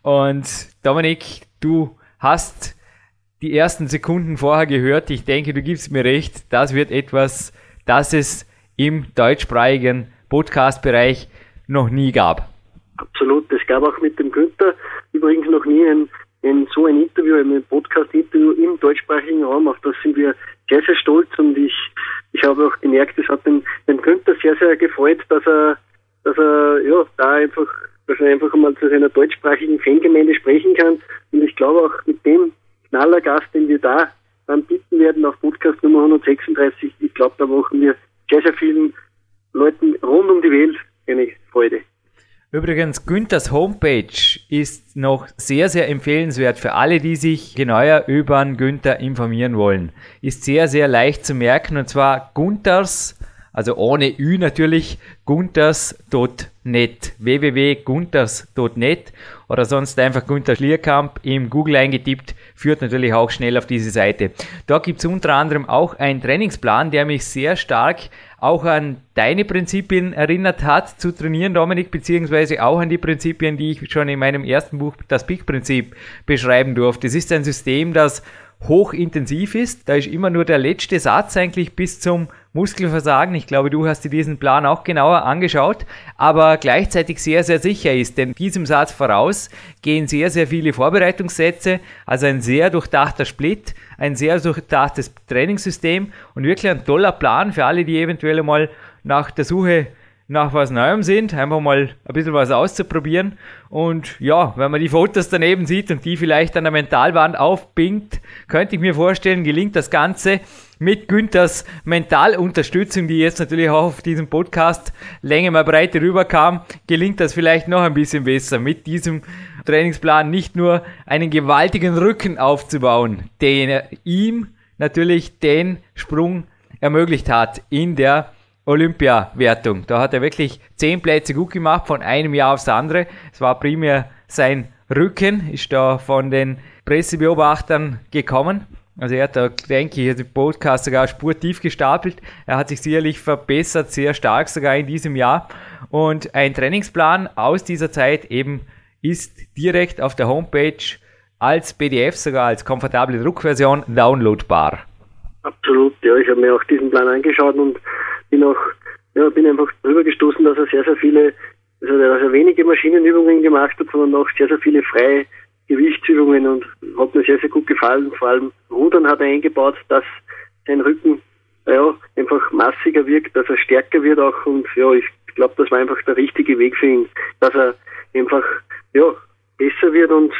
Und Dominik, du hast die ersten Sekunden vorher gehört. Ich denke, du gibst mir recht. Das wird etwas, das es im deutschsprachigen Podcast-Bereich noch nie gab. Absolut. Es gab auch mit dem Günther übrigens noch nie ein, ein so ein Interview, ein Podcast-Interview im deutschsprachigen Raum. Auf das sind wir sehr, sehr stolz und ich, ich habe auch gemerkt, es hat den, den Günther sehr, sehr gefreut, dass er, dass er, ja, da einfach, dass er einfach mal zu seiner deutschsprachigen Fangemeinde sprechen kann. Und ich glaube auch mit dem Knallergast, den wir da anbieten werden auf Podcast Nummer 136, ich glaube, da machen wir sehr, sehr vielen Leuten rund um die Welt eine Freude. Übrigens, Günthers Homepage ist noch sehr, sehr empfehlenswert für alle, die sich genauer über Günther informieren wollen. Ist sehr, sehr leicht zu merken und zwar Gunthers, also ohne Ü natürlich, gunthers.net, www.gunthers.net oder sonst einfach Günther Schlierkamp im Google eingetippt, führt natürlich auch schnell auf diese Seite. Da gibt es unter anderem auch einen Trainingsplan, der mich sehr stark auch an deine Prinzipien erinnert hat zu trainieren, Dominik, beziehungsweise auch an die Prinzipien, die ich schon in meinem ersten Buch, das Peak-Prinzip, beschreiben durfte. Es ist ein System, das hochintensiv ist. Da ist immer nur der letzte Satz eigentlich bis zum Muskelversagen. Ich glaube, du hast dir diesen Plan auch genauer angeschaut, aber gleichzeitig sehr, sehr sicher ist. Denn diesem Satz voraus gehen sehr, sehr viele Vorbereitungssätze, also ein sehr durchdachter Split, ein sehr durchdachtes Trainingssystem und wirklich ein toller Plan für alle, die eventuell mal nach der Suche nach was Neuem sind, einfach mal ein bisschen was auszuprobieren. Und ja, wenn man die Fotos daneben sieht und die vielleicht an der Mentalwand aufpinkt, könnte ich mir vorstellen, gelingt das Ganze mit Günthers Mentalunterstützung, die jetzt natürlich auch auf diesem Podcast Länge mal breite rüberkam, gelingt das vielleicht noch ein bisschen besser mit diesem Trainingsplan nicht nur einen gewaltigen Rücken aufzubauen, den ihm natürlich den Sprung ermöglicht hat in der Olympia-Wertung. Da hat er wirklich zehn Plätze gut gemacht, von einem Jahr aufs andere. Es war primär sein Rücken, ist da von den Pressebeobachtern gekommen. Also er hat da, denke ich, den Podcast sogar spurtief gestapelt. Er hat sich sicherlich verbessert, sehr stark sogar in diesem Jahr. Und ein Trainingsplan aus dieser Zeit eben ist direkt auf der Homepage als PDF, sogar als komfortable Druckversion downloadbar. Absolut, ja, ich habe mir auch diesen Plan angeschaut und bin auch, ja, bin einfach drüber gestoßen, dass er sehr, sehr viele, also dass er wenige Maschinenübungen gemacht hat, sondern auch sehr, sehr viele freie Gewichtsübungen und hat mir sehr, sehr gut gefallen. Vor allem Rudern hat er eingebaut, dass sein Rücken ja, einfach massiger wirkt, dass er stärker wird auch und ja, ich glaube, das war einfach der richtige Weg für ihn, dass er einfach ja, besser wird und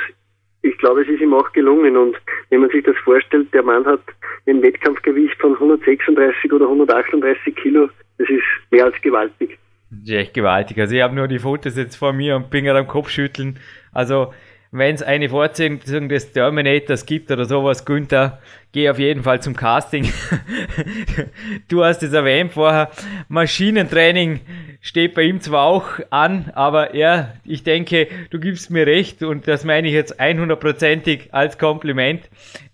ich glaube, es ist ihm auch gelungen. Und wenn man sich das vorstellt, der Mann hat ein Wettkampfgewicht von 136 oder 138 Kilo. Das ist mehr als gewaltig. Das ist echt gewaltig. Also ich habe nur die Fotos jetzt vor mir und bin gerade am Kopfschütteln. Also wenn es eine Fortsetzung des Terminators gibt oder sowas, Günther, geh auf jeden Fall zum Casting. du hast es erwähnt vorher, Maschinentraining steht bei ihm zwar auch an, aber er, ich denke, du gibst mir recht und das meine ich jetzt 100%ig als Kompliment.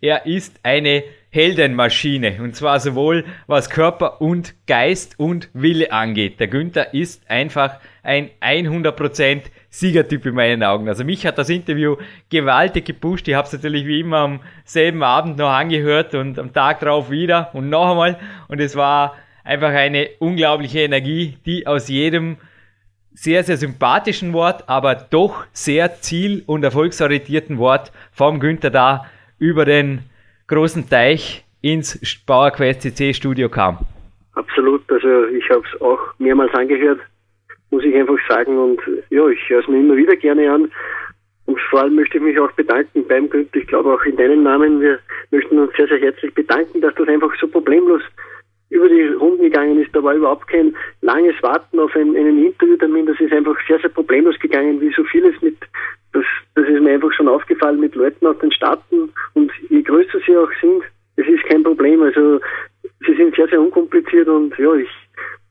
Er ist eine Heldenmaschine und zwar sowohl was Körper und Geist und Wille angeht. Der Günther ist einfach ein 100% Siegertyp in meinen Augen. Also mich hat das Interview gewaltig gepusht. Ich habe es natürlich wie immer am selben Abend noch angehört und am Tag drauf wieder und noch einmal. Und es war einfach eine unglaubliche Energie, die aus jedem sehr, sehr sympathischen Wort, aber doch sehr ziel- und erfolgsorientierten Wort vom Günther da über den großen Teich ins PowerQuest CC Studio kam. Absolut, also ich habe es auch mehrmals angehört, muss ich einfach sagen. Und ja, ich höre es mir immer wieder gerne an. Und vor allem möchte ich mich auch bedanken beim Günther, ich glaube auch in deinem Namen. Wir möchten uns sehr, sehr herzlich bedanken, dass das einfach so problemlos über die Runden gegangen ist. Da war überhaupt kein langes Warten auf einen, einen Interviewtermin. Das ist einfach sehr, sehr problemlos gegangen, wie so vieles mit, das, das ist mir einfach schon aufgefallen mit Leuten aus den Staaten. Und je größer sie auch sind, es ist kein Problem. Also, sie sind sehr, sehr unkompliziert und ja, ich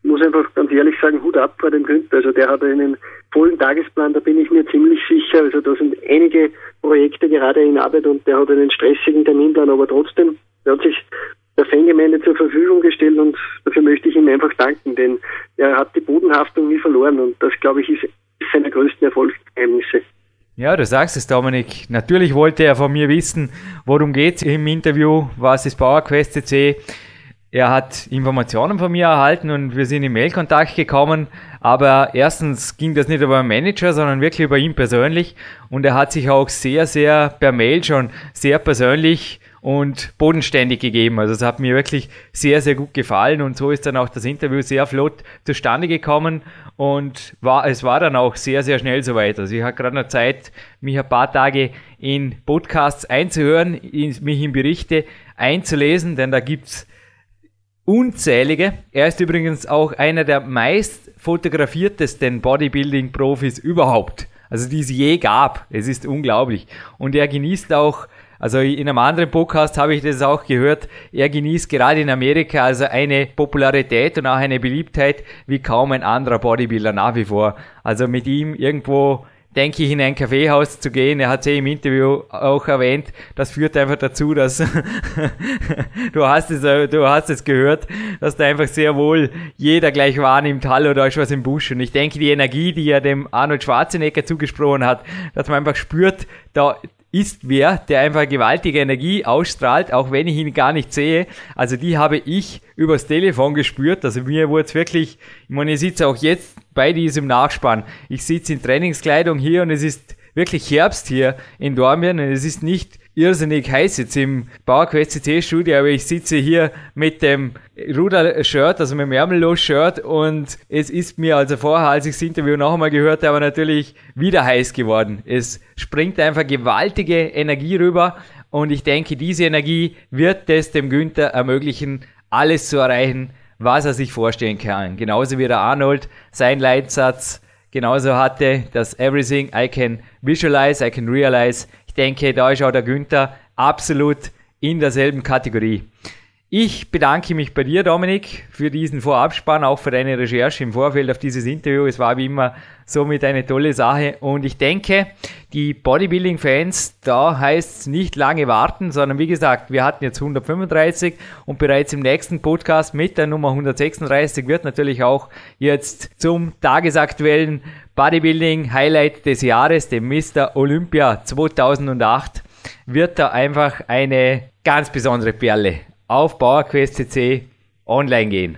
muss einfach ganz ehrlich sagen, Hut ab vor dem Günther. Also der hat einen vollen Tagesplan, da bin ich mir ziemlich sicher. Also da sind einige Projekte gerade in Arbeit und der hat einen stressigen Terminplan, aber trotzdem, hat sich der Fangemeinde zur Verfügung gestellt und dafür möchte ich ihm einfach danken, denn er hat die Bodenhaftung nie verloren und das, glaube ich, ist seine größten Erfolgsgeheimnisse. Ja, du sagst es, Dominik. Natürlich wollte er von mir wissen, worum es im Interview, was ist PowerQuest CC. Er hat Informationen von mir erhalten und wir sind in Mailkontakt gekommen. Aber erstens ging das nicht über einen Manager, sondern wirklich über ihn persönlich. Und er hat sich auch sehr, sehr per Mail schon sehr persönlich und bodenständig gegeben. Also es hat mir wirklich sehr, sehr gut gefallen und so ist dann auch das Interview sehr flott zustande gekommen und war, es war dann auch sehr, sehr schnell soweit. Also ich hatte gerade noch Zeit, mich ein paar Tage in Podcasts einzuhören, in, mich in Berichte einzulesen, denn da gibt's unzählige. Er ist übrigens auch einer der meist fotografiertesten Bodybuilding-Profis überhaupt. Also die es je gab. Es ist unglaublich. Und er genießt auch, also in einem anderen Podcast habe ich das auch gehört, er genießt gerade in Amerika also eine Popularität und auch eine Beliebtheit wie kaum ein anderer Bodybuilder nach wie vor. Also mit ihm irgendwo denke ich, in ein Kaffeehaus zu gehen. Er hat es ja im Interview auch erwähnt. Das führt einfach dazu, dass du hast es, du hast es gehört, dass da einfach sehr wohl jeder gleich wahrnimmt, hallo, da ist was im Busch. Und ich denke, die Energie, die er dem Arnold Schwarzenegger zugesprochen hat, dass man einfach spürt, da, ist wer, der einfach gewaltige Energie ausstrahlt, auch wenn ich ihn gar nicht sehe. Also die habe ich übers Telefon gespürt. Also mir wurde es wirklich, ich meine, ich sitze auch jetzt bei diesem Nachspann. Ich sitze in Trainingskleidung hier und es ist wirklich Herbst hier in Dormien und es ist nicht irrsinnig heiß jetzt im PowerQuest CC Studio, aber ich sitze hier mit dem Ruder-Shirt, also mit dem Ärmellos-Shirt und es ist mir also vorher, als ich das Interview noch einmal gehört habe, natürlich wieder heiß geworden. Es springt einfach gewaltige Energie rüber und ich denke, diese Energie wird es dem Günther ermöglichen, alles zu erreichen, was er sich vorstellen kann. Genauso wie der Arnold sein Leitsatz genauso hatte, dass everything I can visualize, I can realize denke, da ist auch der Günther absolut in derselben Kategorie. Ich bedanke mich bei dir, Dominik, für diesen Vorabspann, auch für deine Recherche im Vorfeld auf dieses Interview. Es war wie immer somit eine tolle Sache. Und ich denke, die Bodybuilding-Fans, da heißt es nicht lange warten, sondern wie gesagt, wir hatten jetzt 135 und bereits im nächsten Podcast mit der Nummer 136 wird natürlich auch jetzt zum tagesaktuellen Bodybuilding Highlight des Jahres, dem Mr. Olympia 2008, wird da einfach eine ganz besondere Perle auf PowerQuest CC online gehen.